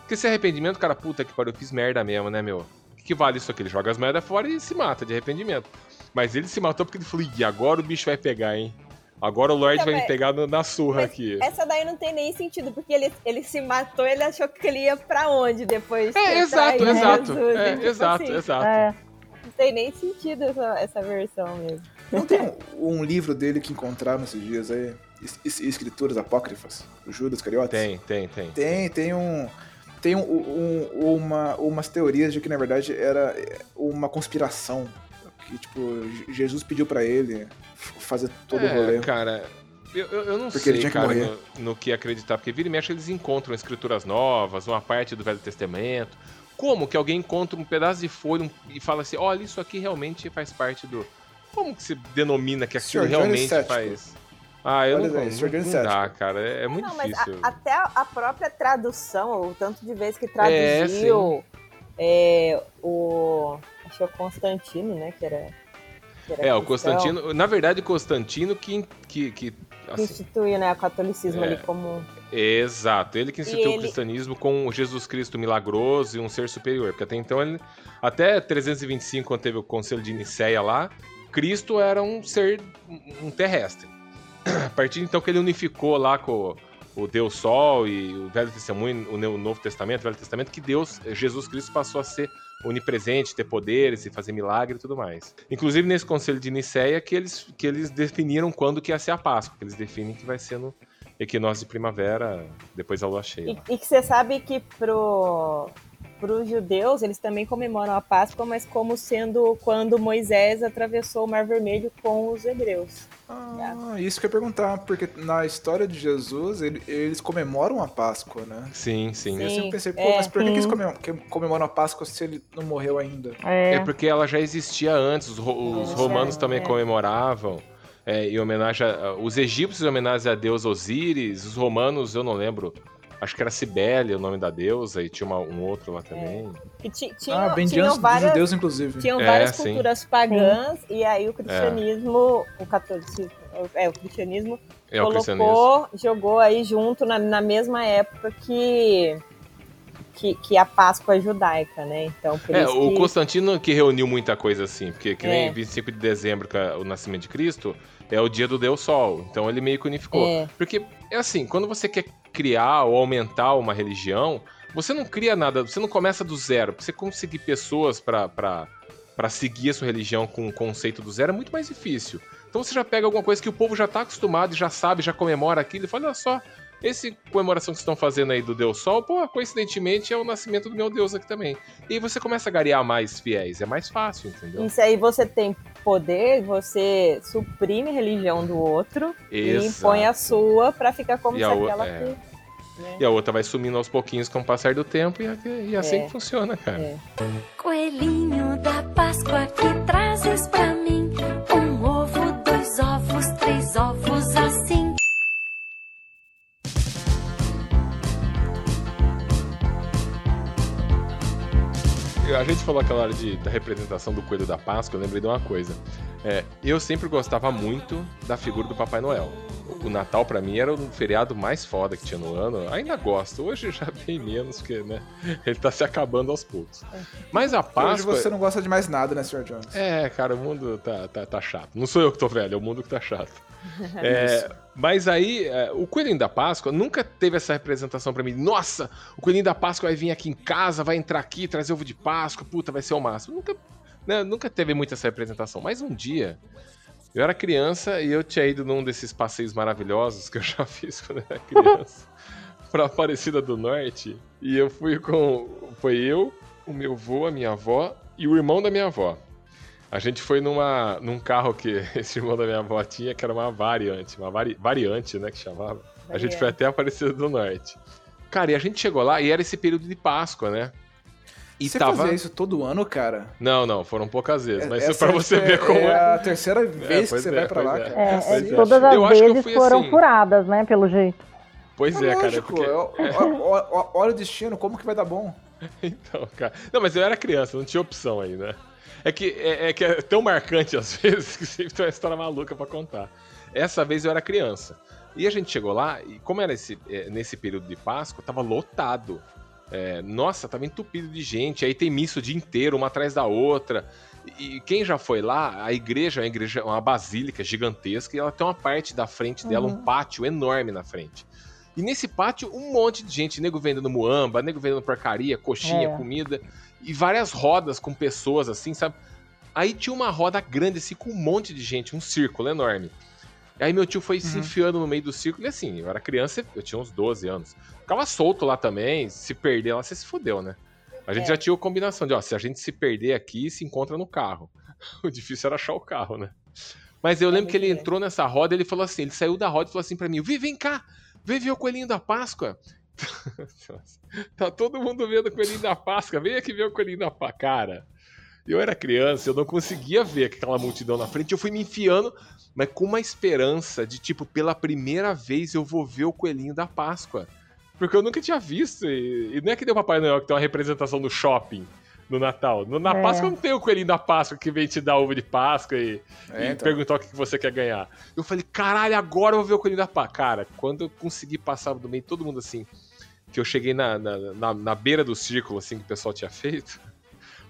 Speaker 2: Porque se arrependimento, cara, puta que pariu, eu fiz merda mesmo, né, meu? O que, que vale isso aqui? Ele joga as merdas fora e se mata de arrependimento. Mas ele se matou porque ele falou, "Ih, agora o bicho vai pegar, hein? Agora o Lorde
Speaker 3: Então,
Speaker 2: vai me pegar no- na surra aqui.
Speaker 3: Essa daí não tem nem sentido, porque ele, ele se matou, ele achou que ele ia pra onde depois? de
Speaker 2: É, exato,
Speaker 3: traído
Speaker 2: exato. É,
Speaker 3: e, tipo
Speaker 2: exato,
Speaker 3: assim,
Speaker 2: exato.
Speaker 5: É,
Speaker 3: Não tem nem sentido essa, essa versão mesmo.
Speaker 4: Não tem um, um livro dele que encontraram esses dias aí? Es- es- Escrituras apócrifas? O Judas Cariotes?
Speaker 2: Tem, tem, tem.
Speaker 4: Tem, tem um. Tem um, um- uma, umas teorias de que, na verdade, era uma conspiração. Que, tipo, Je- Jesus pediu pra ele fazer todo o rolê.
Speaker 2: É, cara, eu, eu, não
Speaker 4: Porque
Speaker 2: sei,
Speaker 4: que
Speaker 2: no, no que acreditar. Porque vira e mexe eles encontram escrituras novas, uma parte do Velho Testamento. Como que alguém encontra um pedaço de folha e fala assim, olha, isso aqui realmente faz parte do... Como que se denomina que aquilo
Speaker 4: Sr. Johnny
Speaker 2: realmente faz... Ah, eu
Speaker 4: Olha
Speaker 2: não,
Speaker 4: aí,
Speaker 2: não, não dá, cara. É, é muito
Speaker 3: Não, mas a-
Speaker 2: difícil.
Speaker 3: até a própria tradução, o tanto de vezes que
Speaker 2: É,
Speaker 3: traduziu é, o. Acho que é o Constantino, né? Que era. que era
Speaker 2: É, o Constantino... Na verdade, o Constantino que... que, que
Speaker 3: Que
Speaker 2: assim,
Speaker 3: instituiu né, o catolicismo
Speaker 2: É.
Speaker 3: ali como.
Speaker 2: Exato, ele que instituiu
Speaker 3: ele-
Speaker 2: o cristianismo com o Jesus Cristo milagroso e um ser superior, porque até então ele até 325 quando teve o Conselho de Nicéia lá, Cristo era um ser um terrestre. A partir de então que ele unificou lá com o Deus Sol e o Velho Testemunho, o Ne- o Novo Testamento, o Velho Testamento, que Deus, Jesus Cristo passou a ser onipresente, ter poderes e fazer milagre e tudo mais. Inclusive nesse Conselho de Nicéia que eles, que eles definiram quando que ia ser a Páscoa, que eles definem que vai ser no equinócio de primavera, depois a lua cheia.
Speaker 3: E, e que você sabe que pro. Para os judeus, eles também comemoram a Páscoa, mas como sendo quando Moisés atravessou o Mar Vermelho com os hebreus.
Speaker 4: Ah, isso que eu ia perguntar, porque na história de Jesus, ele- eles comemoram a Páscoa, né?
Speaker 2: Sim, sim.
Speaker 4: Eu
Speaker 3: Sim,
Speaker 4: sempre pensei, pô,
Speaker 3: é.
Speaker 4: mas por que, que eles que comemoram a Páscoa se ele não morreu ainda?
Speaker 2: É
Speaker 5: é.
Speaker 2: porque ela já existia antes, os, ro- os
Speaker 3: É,
Speaker 2: romanos também
Speaker 3: é.
Speaker 2: comemoravam. é, em homenagem a, os egípcios em homenagem a deus Osíris, os romanos eu não lembro, acho que era Cibele o nome da deusa e tinha uma- um outro lá também.
Speaker 3: Que ti- tinham,
Speaker 4: ah, bem de
Speaker 3: tinham
Speaker 4: dos
Speaker 3: várias,
Speaker 4: judeus, inclusive.
Speaker 3: tinham
Speaker 2: É,
Speaker 3: várias
Speaker 2: sim.
Speaker 3: culturas pagãs, e aí o cristianismo, o catolicismo, é, o cristianismo
Speaker 2: É o cristianismo.
Speaker 3: colocou, jogou aí junto na, na mesma época que, que, que a Páscoa judaica, né? Então, por
Speaker 2: É,
Speaker 3: isso
Speaker 2: o
Speaker 3: que...
Speaker 2: Constantino que reuniu muita coisa assim, porque que nem
Speaker 3: É.
Speaker 2: 25 de dezembro, que é o nascimento de Cristo, é o dia do Deus Sol. Então ele meio que unificou.
Speaker 3: É.
Speaker 2: Porque é assim, quando você quer criar ou aumentar uma religião, você não cria nada, você não começa do zero. Pra você conseguir pessoas pra seguir a sua religião com o conceito do zero é muito mais difícil. Então você já pega alguma coisa que o povo já tá acostumado, já sabe, já comemora aquilo e fala, olha só, esse comemoração que vocês estão fazendo aí do Deus Sol, pô, coincidentemente é o nascimento do meu Deus aqui também. E aí você começa a garear mais fiéis, é mais fácil, entendeu?
Speaker 3: Isso aí você tem poder, você suprime a religião do outro e
Speaker 2: Exato.
Speaker 3: impõe a sua pra ficar como
Speaker 2: E
Speaker 3: se aquela
Speaker 2: é.
Speaker 3: que... né?
Speaker 2: E a outra vai sumindo aos pouquinhos com o passar do tempo e, e assim
Speaker 3: É.
Speaker 2: que funciona, cara.
Speaker 3: É.
Speaker 7: Coelhinho da Páscoa que trazes pra mim um ovo, dois ovos, três ovos
Speaker 2: A gente falou aquela hora de, da representação do coelho da Páscoa, eu lembrei de uma coisa. É, eu sempre gostava muito da figura do Papai Noel. O Natal pra mim era o feriado mais foda que tinha no ano. Ainda gosto. Hoje já bem menos, porque né, ele tá se acabando aos poucos. Mas a
Speaker 4: Hoje
Speaker 2: Páscoa.
Speaker 4: você não gosta de mais nada, né, Sr. Jones?
Speaker 2: É, cara, o mundo tá, tá, tá chato. Não sou eu que tô velho, é o mundo que tá chato. É, mas aí, é, o Coelhinho da Páscoa nunca teve essa representação pra mim. Nossa, o Coelhinho da Páscoa vai vir aqui em casa, vai entrar aqui, trazer ovo de Páscoa, puta, vai ser o máximo. Nunca, né, nunca teve muito essa representação. Mas um dia, eu era criança e eu tinha ido num desses passeios maravilhosos que eu já fiz quando eu era criança, pra Aparecida do Norte. E eu fui com. Foi eu, o meu avô, a minha avó e o irmão da minha avó. A gente foi numa, num carro que esse irmão da minha avó tinha, que era uma variante, uma vari- variante, né, que chamava. A gente foi até Aparecida do Norte. Cara, e a gente chegou lá e era esse período de Páscoa, né? E
Speaker 4: você
Speaker 2: tava.
Speaker 4: fazia isso todo ano, cara?
Speaker 2: Não, não, foram poucas vezes, mas
Speaker 4: Essa
Speaker 2: pra você
Speaker 4: é-
Speaker 2: ver como
Speaker 4: é
Speaker 2: é.
Speaker 4: a terceira vez que
Speaker 2: pois
Speaker 4: você
Speaker 2: é,
Speaker 4: vai pra lá,
Speaker 2: é.
Speaker 4: cara.
Speaker 5: É, é,
Speaker 2: é.
Speaker 5: todas as
Speaker 2: Eu acho que eu
Speaker 5: vezes foram
Speaker 2: assim.
Speaker 5: furadas, né? Pelo jeito.
Speaker 2: Pois é,
Speaker 4: É
Speaker 2: cara,
Speaker 4: lógico,
Speaker 2: porque.
Speaker 4: Olha o destino, como que vai dar bom?
Speaker 2: Então, cara. Não, mas eu era criança, não tinha opção aí, né? É que é, é que é tão marcante às vezes que sempre tem uma história maluca pra contar. Essa vez eu era criança. E a gente chegou lá, e como era esse, é, nesse período de Páscoa, tava lotado. É, nossa, tava entupido de gente. Aí tem missa o dia inteiro, uma atrás da outra. E quem já foi lá, a igreja é uma, igreja, uma basílica gigantesca e ela tem uma parte da frente dela, um pátio enorme na frente. E nesse pátio, um monte de gente, nego vendendo muamba, nego vendendo porcaria, coxinha,
Speaker 5: É.
Speaker 2: comida, e várias rodas com pessoas assim, sabe? Aí tinha uma roda grande, assim, com um monte de gente, um círculo enorme. Aí meu tio foi se enfiando no meio do círculo, e assim, eu era criança, eu tinha uns 12 anos. Ficava solto lá também, se perder lá, você se fudeu, né? A gente
Speaker 3: É.
Speaker 2: já tinha a combinação de, ó, se a gente se perder aqui, se encontra no carro. O difícil era achar o carro, né? Mas eu lembro que ele entrou nessa roda, ele falou assim, ele saiu da roda e falou assim pra mim, Vi, vem cá, vem ver o coelhinho da Páscoa. tá todo mundo vendo o coelhinho da Páscoa, vem aqui ver o coelhinho da Páscoa. Cara, eu era criança, eu não conseguia ver aquela multidão na frente, eu fui me enfiando, mas com uma esperança de, tipo, pela primeira vez eu vou ver o coelhinho da Páscoa. Porque eu nunca tinha visto, e, e não é que deu Papai Noel que tem uma representação no shopping no Natal. No, na
Speaker 5: É.
Speaker 2: Páscoa não tem o coelhinho da Páscoa que vem te dar ovo de Páscoa e,
Speaker 4: É,
Speaker 2: e
Speaker 4: então.
Speaker 2: perguntar o que que você quer ganhar. Eu falei, caralho, agora eu vou ver o coelhinho da Páscoa. Cara, quando eu consegui passar do meio, todo mundo assim, que eu cheguei na, na, na, na beira do círculo, assim, que o pessoal tinha feito,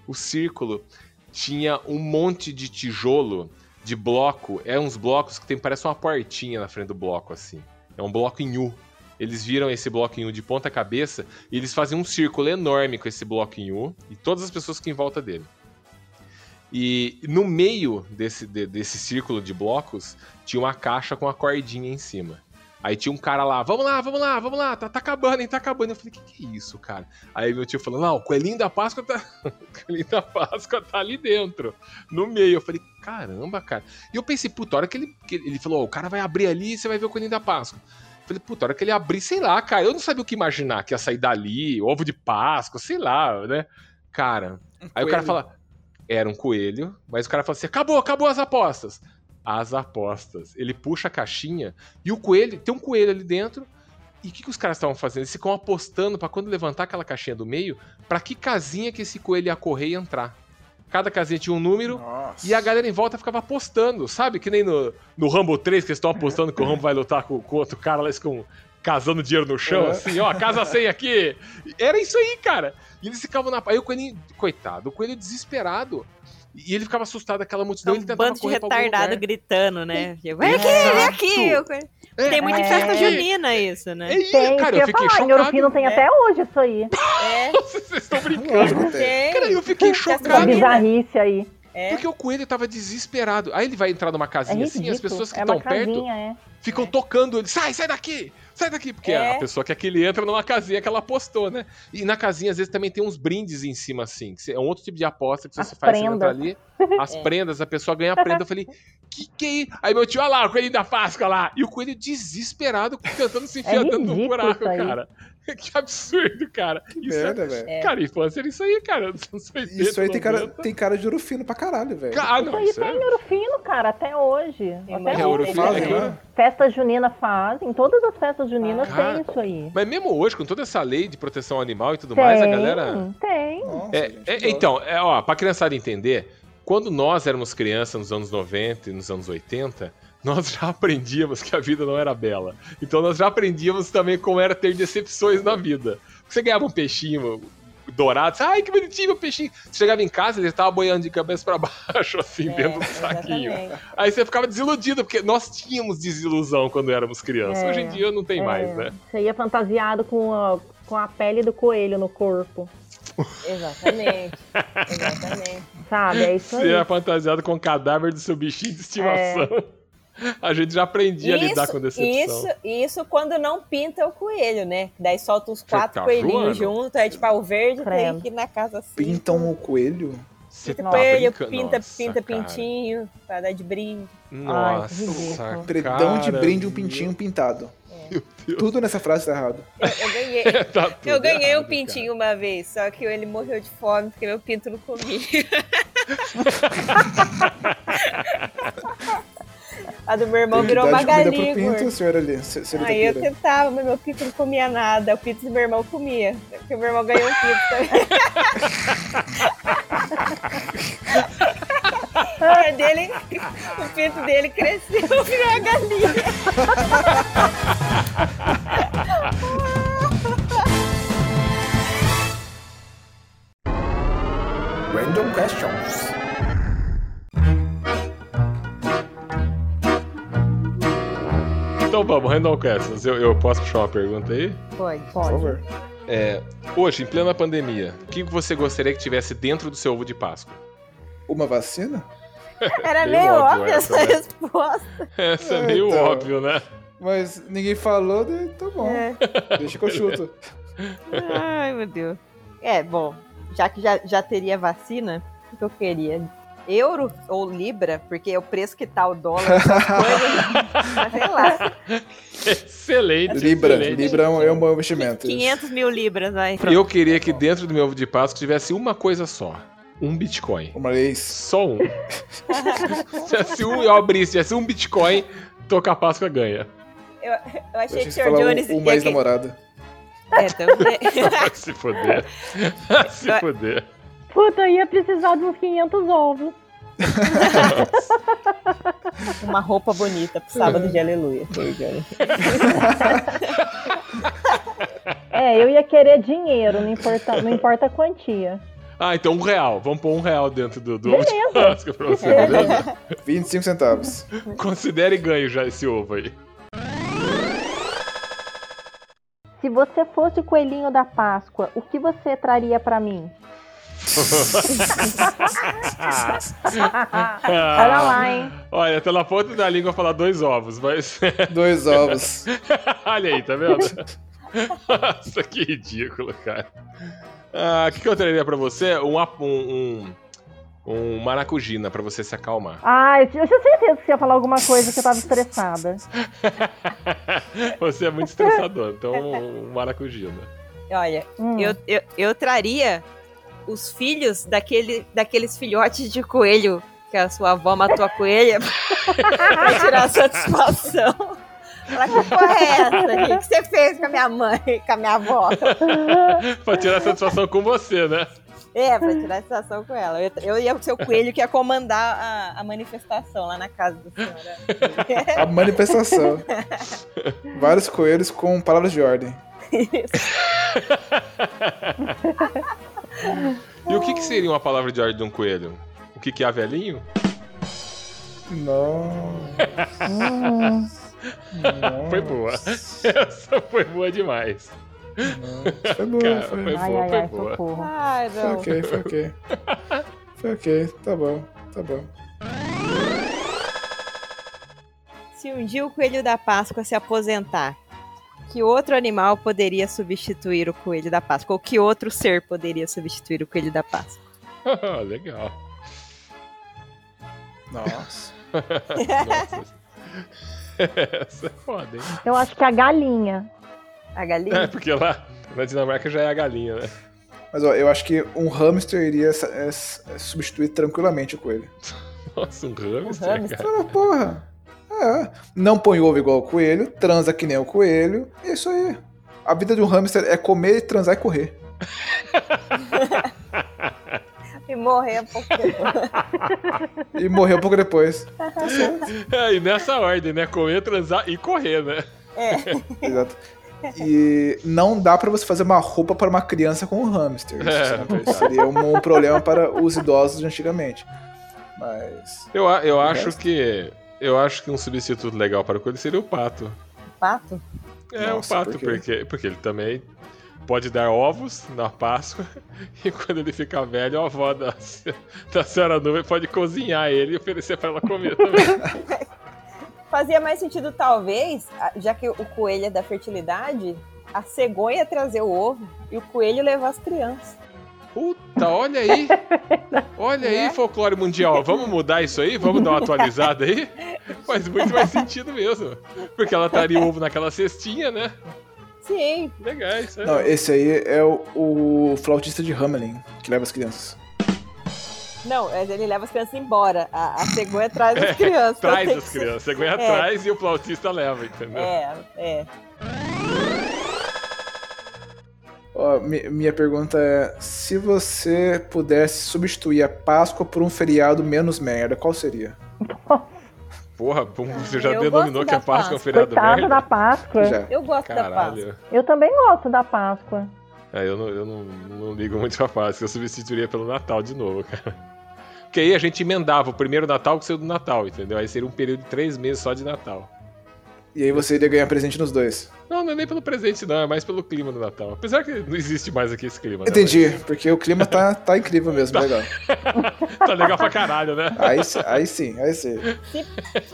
Speaker 2: o círculo tinha um monte de tijolo, de bloco, é uns blocos que tem, parece uma portinha na frente do bloco, assim. É um bloco em U. Eles viram esse bloco em U de ponta cabeça e eles fazem um círculo enorme com esse bloco em U e todas as pessoas que em volta dele. E no meio desse, de- desse círculo de blocos tinha uma caixa com a cordinha em cima. Aí tinha um cara lá, vamos lá, vamos lá, vamos lá, tá, tá acabando, hein, tá acabando. Eu falei, que que é isso, cara? Aí meu tio falou, não, o coelhinho da Páscoa tá. o coelhinho da Páscoa tá ali dentro, no meio. Eu falei, caramba, cara. E eu pensei, puta, a hora que ele. que ele falou, ó, o cara vai abrir ali e você vai ver o coelhinho da Páscoa. Eu falei, puta, a hora que ele abrir, sei lá, cara, eu não sabia o que imaginar, que ia sair dali, ovo de Páscoa, sei lá, né? Cara. Aí o cara
Speaker 4: coelho.
Speaker 2: fala, era um coelho, mas o cara fala assim: acabou, acabou as apostas. As apostas. Ele puxa a caixinha e o coelho, tem um coelho ali dentro. E o que, que os caras estavam fazendo? Eles ficam apostando pra quando levantar aquela caixinha do meio, pra que casinha que esse coelho ia correr e entrar. Cada casinha tinha um número
Speaker 4: Nossa.
Speaker 2: e a galera em volta ficava apostando, sabe? Que nem no, no Rambo 3, que eles estão apostando que o Rambo vai lutar com, com outro cara lá, ficam casando dinheiro no chão,
Speaker 4: É.
Speaker 2: assim, ó, casa 100 aqui. Era isso aí, cara. E eles ficavam na. Aí o coelhinho, coitado, o coelho desesperado. E ele ficava assustado daquela multidão,
Speaker 3: um
Speaker 2: ele tentava
Speaker 3: bando de retardado gritando, né? Vem aqui,
Speaker 2: Exato.
Speaker 3: vem aqui. Eu-
Speaker 2: É,
Speaker 3: Tem muito em
Speaker 5: É.
Speaker 3: festa junina isso, né?
Speaker 2: É
Speaker 5: Tem,
Speaker 2: cara, eu
Speaker 5: que eu
Speaker 2: fiquei
Speaker 5: falar. Em
Speaker 2: chocado.
Speaker 5: Fino tem
Speaker 3: É.
Speaker 5: até hoje isso aí.
Speaker 3: É,
Speaker 2: Vocês estão brincando.
Speaker 4: Tem.
Speaker 2: Cara, eu fiquei
Speaker 5: Essa
Speaker 2: chocado.
Speaker 3: junina.
Speaker 5: bizarrice aí.
Speaker 3: É.
Speaker 2: Porque o coelho tava desesperado. Aí ele vai entrar numa
Speaker 5: É
Speaker 2: casinha assim,
Speaker 5: ridículo.
Speaker 2: as pessoas que
Speaker 5: é
Speaker 2: estão
Speaker 5: uma
Speaker 2: perto
Speaker 5: casinha, é.
Speaker 2: ficam tocando ele. Sai, sai daqui! Sai daqui! Porque
Speaker 3: É.
Speaker 2: a pessoa quer que ele entra numa casinha que ela apostou, né? E na casinha, às vezes, também tem uns brindes em cima, assim. que É um outro tipo de aposta que
Speaker 5: As
Speaker 2: você faz, você entra
Speaker 5: prendas.
Speaker 2: ali. As
Speaker 3: É.
Speaker 2: prendas, a pessoa ganha a prenda. Eu falei, que que é isso? Aí meu tio, olha lá, o coelhinho da Páscoa lá. E o coelho desesperado, tentando se enfiar
Speaker 5: É
Speaker 2: dentro do buraco,
Speaker 5: aí.
Speaker 2: cara. Que absurdo, cara. Isso é-
Speaker 4: Merda, velho.
Speaker 3: É.
Speaker 2: Cara, infância era isso aí, cara. Nos anos 80,
Speaker 4: Isso aí tem cara,
Speaker 2: 90.
Speaker 4: tem cara de ouro fino pra caralho, velho.
Speaker 2: Ah,
Speaker 5: Isso
Speaker 2: não,
Speaker 5: aí
Speaker 2: isso
Speaker 5: tem
Speaker 2: é...
Speaker 5: em Ouro Fino, cara, até hoje.
Speaker 3: Tem
Speaker 5: Até
Speaker 2: É, Ouro
Speaker 5: hoje.
Speaker 2: Fino,
Speaker 4: Fazem,
Speaker 2: é que-
Speaker 4: né?
Speaker 5: Festa junina fazem, todas as festas juninas
Speaker 2: Cara,
Speaker 5: tem isso aí.
Speaker 2: Mas mesmo hoje, com toda essa lei de proteção animal e tudo mais, a
Speaker 5: Tem,
Speaker 2: galera.
Speaker 5: Tem.
Speaker 4: Nossa,
Speaker 2: É, é,
Speaker 4: que
Speaker 2: então, é, ó, pra criançada entender, quando nós éramos crianças nos anos 90 e nos anos 80, nós já aprendíamos que a vida não era bela. Então nós já aprendíamos também como era ter decepções na vida. Você ganhava um peixinho dourado, você, ai que bonitinho o peixinho. Você chegava em casa, ele estava boiando de cabeça para baixo, assim,
Speaker 3: É,
Speaker 2: dentro do saquinho.
Speaker 3: exatamente.
Speaker 2: Aí você ficava desiludido, porque nós tínhamos desilusão quando éramos crianças.
Speaker 5: É,
Speaker 2: Hoje em dia não tem
Speaker 5: É,
Speaker 2: mais, né?
Speaker 5: Você ia fantasiado com a, com a pele do coelho no corpo.
Speaker 3: Exatamente. Exatamente.
Speaker 5: Sabe? É isso
Speaker 2: Você
Speaker 5: aí.
Speaker 2: era fantasiado com o cadáver do seu bichinho de estimação. A gente já aprendia a lidar com decepção.
Speaker 3: isso, isso quando não pinta o coelho, né? Daí solta os quatro
Speaker 2: tá
Speaker 3: coelhinhos juntos, aí tipo, ah, o verde tem aqui na casa assim.
Speaker 4: Pintam o coelho?
Speaker 2: Você
Speaker 3: Pinta
Speaker 2: tá
Speaker 3: coelho,
Speaker 2: brincando?
Speaker 3: pinta,
Speaker 2: Nossa,
Speaker 3: pinta
Speaker 2: cara.
Speaker 3: pintinho, pra dar de brinde.
Speaker 2: Nossa,
Speaker 5: Ai.
Speaker 4: Predão de brinde um pintinho pintado. Tudo nessa frase tá errado.
Speaker 3: Eu, eu ganhei.
Speaker 2: Tá
Speaker 3: Eu ganhei um
Speaker 2: errado,
Speaker 3: pintinho uma vez, só que ele morreu de fome porque meu pinto não comia. A do meu irmão
Speaker 4: Tem
Speaker 3: virou galinha.
Speaker 4: pinto, senhora ali. se- senhorita
Speaker 3: Aí eu tentava, mas meu pinto não comia nada. O pinto do meu irmão comia. Porque o meu irmão ganhou um pinto também. Aí dele, o pinto dele cresceu, virou uma galinha.
Speaker 4: Random questions.
Speaker 2: Então vamos, Randall Questions. Eu, eu posso puxar uma pergunta aí?
Speaker 3: Pode.
Speaker 4: Por favor.
Speaker 2: É, hoje, em plena pandemia, o que você gostaria que tivesse dentro do seu ovo de Páscoa?
Speaker 4: Uma vacina?
Speaker 3: Era
Speaker 2: Meio
Speaker 3: meio
Speaker 2: óbvio
Speaker 3: óbvia
Speaker 2: essa,
Speaker 3: essa
Speaker 2: né?
Speaker 3: resposta.
Speaker 2: Essa é
Speaker 4: É,
Speaker 2: meio
Speaker 4: então.
Speaker 2: óbvio, né?
Speaker 4: Mas ninguém falou, daí tá bom.
Speaker 3: É.
Speaker 4: Deixa que eu chuto.
Speaker 3: Ai, meu Deus. É, bom, já que já, já teria vacina, o que eu queria? Euro ou Libra? Porque o preço que tá o dólar, essas coisas, sei lá.
Speaker 2: Excelente.
Speaker 4: Libra.
Speaker 2: excelente.
Speaker 4: Libra é um, é bom investimento.
Speaker 3: 500 mil libras, vai.
Speaker 2: Eu queria que dentro do meu ovo de Páscoa tivesse uma coisa só. Um Bitcoin.
Speaker 4: Uma vez.
Speaker 2: Só um. Se tivesse um eu abrisse, se tivesse um Bitcoin, toca a Páscoa ganha.
Speaker 3: Eu, eu
Speaker 4: Eu
Speaker 3: achei
Speaker 4: achei
Speaker 3: que o Sr. Jones
Speaker 4: um, um
Speaker 3: ia que-
Speaker 4: ex-namorada.
Speaker 3: É, também.
Speaker 2: Vai se foder. Vai se foder.
Speaker 5: Puta, eu ia precisar de uns 500 ovos.
Speaker 3: Uma roupa bonita pro sábado de aleluia.
Speaker 5: É, eu ia querer dinheiro, não importa, não importa a quantia.
Speaker 2: Ah, então um real. Vamos pôr um real dentro do, do ovo de. Páscoa pra você, beleza?
Speaker 4: 25 centavos.
Speaker 2: Considere ganho já esse ovo aí.
Speaker 5: Se você fosse o coelhinho da Páscoa, o que você traria pra mim? Olha lá, hein?
Speaker 2: Olha, na ponta da língua falar dois ovos, mas.
Speaker 4: Dois ovos.
Speaker 2: Olha aí, tá vendo? Nossa, que ridículo, cara. Ah, O que, que eu traria pra você? Um, um, um, um maracujina pra você se acalmar.
Speaker 5: Ah, eu tinha eu tinha certeza que você ia falar alguma coisa que eu tava estressada.
Speaker 2: Você é muito estressador, então um maracujina.
Speaker 3: Olha,
Speaker 5: Hum.
Speaker 3: eu, eu, eu traria os filhos daquele, daqueles filhotes de coelho que a sua avó matou a coelha pra tirar satisfação. Falar, que porra é essa? O que que você fez com a minha mãe, com a minha avó?
Speaker 2: pra tirar satisfação com você, né?
Speaker 3: É, pra tirar satisfação com ela. Eu, eu ia ser o coelho que ia comandar a, a manifestação lá na casa da senhora.
Speaker 4: A manifestação. Vários coelhos com palavras de ordem.
Speaker 2: E o que, que seria uma palavra de ordem de um coelho? O que, que é velhinho?
Speaker 4: Não.
Speaker 5: Hum,
Speaker 2: Foi boa. Essa foi boa demais.
Speaker 4: Foi boa,
Speaker 2: Cara,
Speaker 4: foi.
Speaker 2: foi
Speaker 5: ai,
Speaker 2: boa,
Speaker 5: ai,
Speaker 2: foi
Speaker 5: ai,
Speaker 2: boa.
Speaker 5: socorro.
Speaker 3: Ai,
Speaker 4: Foi
Speaker 3: não.
Speaker 4: ok, foi ok. Foi ok, tá bom, tá bom.
Speaker 3: Se um dia o coelho da Páscoa se aposentar, que outro animal poderia substituir o coelho da Páscoa? Ou que outro ser poderia substituir o coelho da Páscoa?
Speaker 2: Legal.
Speaker 4: Nossa.
Speaker 2: Nossa. Essa é foda, hein?
Speaker 5: Eu acho que a galinha.
Speaker 3: A
Speaker 2: É,
Speaker 3: galinha?
Speaker 2: porque lá na Dinamarca já é a galinha, né?
Speaker 4: Mas ó, eu acho que um hamster iria é, é, substituir tranquilamente o coelho.
Speaker 2: Nossa, um hamster,
Speaker 3: Um hamster.
Speaker 2: cara.
Speaker 4: Ah, porra. É. Não põe ovo igual o coelho, transa que nem o coelho. É isso aí. A vida de um hamster é comer, transar e correr.
Speaker 3: E morrer um pouco depois.
Speaker 4: E morreu um pouco depois.
Speaker 2: É, e nessa ordem, né? Comer, transar e correr, né?
Speaker 3: É.
Speaker 4: Exato. E não dá pra você fazer uma roupa para uma criança com um hamster. Isso
Speaker 2: É,
Speaker 4: seria um, um problema para os idosos de antigamente. Mas.
Speaker 2: Eu, eu acho
Speaker 4: resto?
Speaker 2: que. Eu acho que um substituto legal para o coelho seria o pato.
Speaker 3: Pato?
Speaker 2: É,
Speaker 4: Nossa,
Speaker 2: o pato,
Speaker 4: por
Speaker 2: porque, porque ele também pode dar ovos na Páscoa e quando ele ficar velho, a avó da, da senhora nuvem pode cozinhar ele e oferecer para ela comer também.
Speaker 3: Fazia mais sentido, talvez, já que o coelho é da fertilidade, a cegonha trazer o ovo e o coelho levar as crianças.
Speaker 2: Puta, olha aí! Olha aí,
Speaker 3: Né?
Speaker 2: folclore mundial. Vamos mudar isso aí? Vamos dar uma atualizada aí? Faz muito mais sentido mesmo. Porque ela estaria ovo naquela cestinha, né?
Speaker 3: Sim,
Speaker 2: Legal, isso aí.
Speaker 4: Não, esse aí é o, o flautista de Hamelin, que leva as crianças.
Speaker 3: não, mas ele leva as crianças embora. A, a cegonha traz as crianças. então
Speaker 2: Traz as crianças. Você ganha
Speaker 3: É.
Speaker 2: atrás e o flautista leva, entendeu?
Speaker 3: É, é.
Speaker 4: Ó, mi- minha pergunta é: se você pudesse substituir a Páscoa por um feriado menos merda, qual seria?
Speaker 2: Porra, você já
Speaker 3: Eu
Speaker 2: denominou
Speaker 3: gosto
Speaker 2: que a
Speaker 3: da
Speaker 2: Páscoa é um
Speaker 3: Páscoa.
Speaker 2: feriado
Speaker 5: Coitado
Speaker 2: merda?
Speaker 5: da Páscoa.
Speaker 4: Já.
Speaker 3: Eu gosto da Páscoa.
Speaker 2: Caralho.
Speaker 5: Eu também gosto da Páscoa.
Speaker 2: É, eu não, eu não, não ligo muito pra Páscoa, eu substituiria pelo Natal de novo, cara. Porque aí a gente emendava o primeiro Natal com o segundo Natal, entendeu? Aí seria um período de três meses só de Natal.
Speaker 4: E aí você iria ganhar presente nos dois.
Speaker 2: Não, não é nem pelo presente, não, é mais pelo clima do Natal. Apesar que não existe mais aqui esse clima. né?
Speaker 4: Entendi, porque o clima tá, tá incrível mesmo, legal.
Speaker 2: Mas Tá legal pra caralho, né?
Speaker 4: Aí, sim- aí sim, aí sim.
Speaker 3: Se,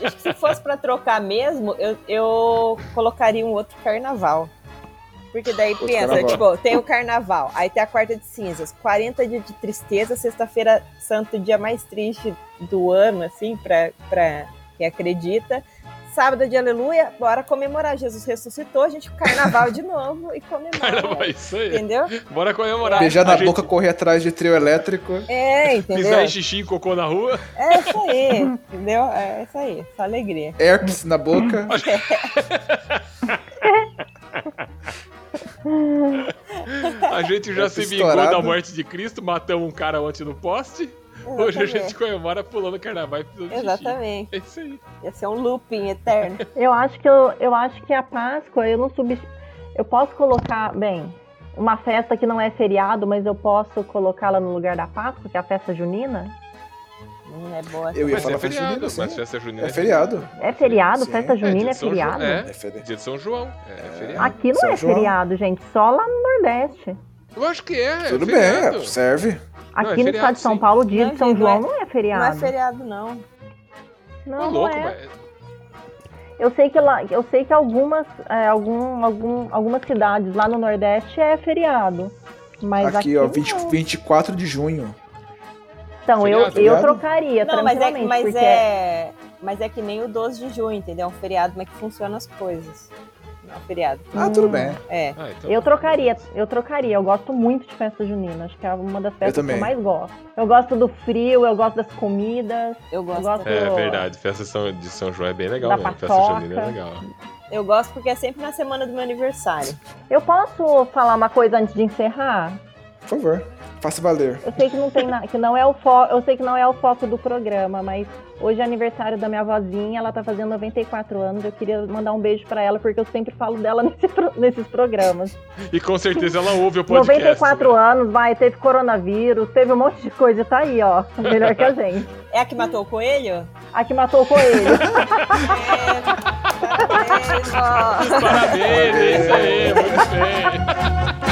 Speaker 3: acho que se fosse pra trocar mesmo, eu, eu colocaria um outro carnaval. Porque daí
Speaker 4: Outro
Speaker 3: pensa,
Speaker 4: carnaval.
Speaker 3: tipo, tem o carnaval, aí tem a quarta de cinzas, 40 dias de tristeza, sexta-feira santo, o dia mais triste do ano, assim, pra, pra quem acredita. Sábado de aleluia, bora comemorar. Jesus ressuscitou, a gente carnaval de novo e comemora.
Speaker 2: Caramba, é isso aí.
Speaker 3: Entendeu?
Speaker 2: Bora comemorar.
Speaker 4: Beijar
Speaker 2: A
Speaker 4: na
Speaker 2: gente
Speaker 4: boca, correr atrás de trio elétrico.
Speaker 3: É, entendeu?
Speaker 2: Pisar em xixi e cocô na rua.
Speaker 3: É isso aí, entendeu? É isso aí, só alegria.
Speaker 4: Herpes na boca.
Speaker 2: A gente já se vingou
Speaker 4: estourado.
Speaker 2: da morte de Cristo, matamos um cara ontem no poste. Hoje a gente comemora pulando carnaval e pisando xixi.
Speaker 3: Exatamente.
Speaker 2: É isso aí.
Speaker 3: Ia ser um looping eterno.
Speaker 5: Eu acho que eu, eu acho que a Páscoa eu não substituo. Eu posso colocar, bem, uma festa que não é feriado, mas eu posso colocá-la no lugar da Páscoa, que é a festa junina.
Speaker 3: Hum, é boa.
Speaker 4: Eu ia
Speaker 2: Mas
Speaker 4: falar
Speaker 2: é
Speaker 4: festa
Speaker 2: feriado,
Speaker 4: junina, sim.
Speaker 2: mas festa junina
Speaker 4: É feriado.
Speaker 5: É feriado?
Speaker 4: Sim.
Speaker 5: Festa junina
Speaker 2: dia
Speaker 5: é
Speaker 2: de São
Speaker 5: feriado?
Speaker 2: João,
Speaker 4: É
Speaker 2: É,
Speaker 4: feriado.
Speaker 2: dia de São João. É, feriado.
Speaker 5: Aqui não
Speaker 4: São
Speaker 5: é
Speaker 4: João.
Speaker 5: feriado, gente, só lá no Nordeste.
Speaker 2: Lógico que é.
Speaker 4: Tudo
Speaker 2: é feriado.
Speaker 4: bem, serve.
Speaker 5: Aqui
Speaker 2: é
Speaker 5: no
Speaker 2: feriado,
Speaker 5: estado de São
Speaker 2: sim.
Speaker 5: Paulo, o dia
Speaker 3: Não,
Speaker 5: de São
Speaker 3: gente,
Speaker 5: João
Speaker 3: não
Speaker 5: não é
Speaker 3: Não
Speaker 5: feriado.
Speaker 3: é feriado, não.
Speaker 5: Não,
Speaker 2: Tá
Speaker 5: não
Speaker 2: louco,
Speaker 5: é.
Speaker 2: mas...
Speaker 5: Eu sei que lá, eu sei que algumas, é, algum, algum, algumas cidades lá no Nordeste é feriado. Mas aqui,
Speaker 4: Aqui, ó,
Speaker 5: não.
Speaker 4: 20, 24 de junho.
Speaker 5: Então, eu,
Speaker 2: Feriado,
Speaker 5: eu
Speaker 4: feriado?
Speaker 5: trocaria
Speaker 3: Não, mas é, mas,
Speaker 5: porque
Speaker 3: é, mas é que nem o 12 de junho, entendeu? É um feriado, mas que funciona as coisas. Feriado.
Speaker 4: Ah, tudo bem.
Speaker 3: É.
Speaker 2: Ah, então...
Speaker 5: eu trocaria, eu trocaria. Eu gosto muito de festa junina, acho que é uma das festas que
Speaker 4: também.
Speaker 5: eu mais gosto. Eu gosto do frio, eu gosto das comidas,
Speaker 3: Eu
Speaker 5: eu
Speaker 3: gosto.
Speaker 2: É verdade, festa de São João é bem legal
Speaker 5: Da
Speaker 2: mesmo. Festa
Speaker 5: paçoca.
Speaker 2: junina é legal.
Speaker 3: Eu gosto porque é sempre na semana do meu aniversário.
Speaker 5: Eu posso falar uma coisa antes de encerrar?
Speaker 4: Por favor, faça valer.
Speaker 5: Eu sei que não tem na- que não é o fo eu sei que não é o foco do programa, mas hoje é aniversário da minha avózinha, ela tá fazendo 94 anos. Eu queria mandar um beijo pra ela porque eu sempre falo dela nesse nesses programas.
Speaker 2: E com certeza ela ouve o podcast.
Speaker 5: 94
Speaker 2: né?
Speaker 5: anos, vai, teve coronavírus, teve um monte de coisa, tá aí, ó, melhor que a gente.
Speaker 3: É a que matou o coelho?
Speaker 5: A que matou o coelho.
Speaker 3: É, parabéns, ó.
Speaker 2: Parabéns, é isso aí, muito bem.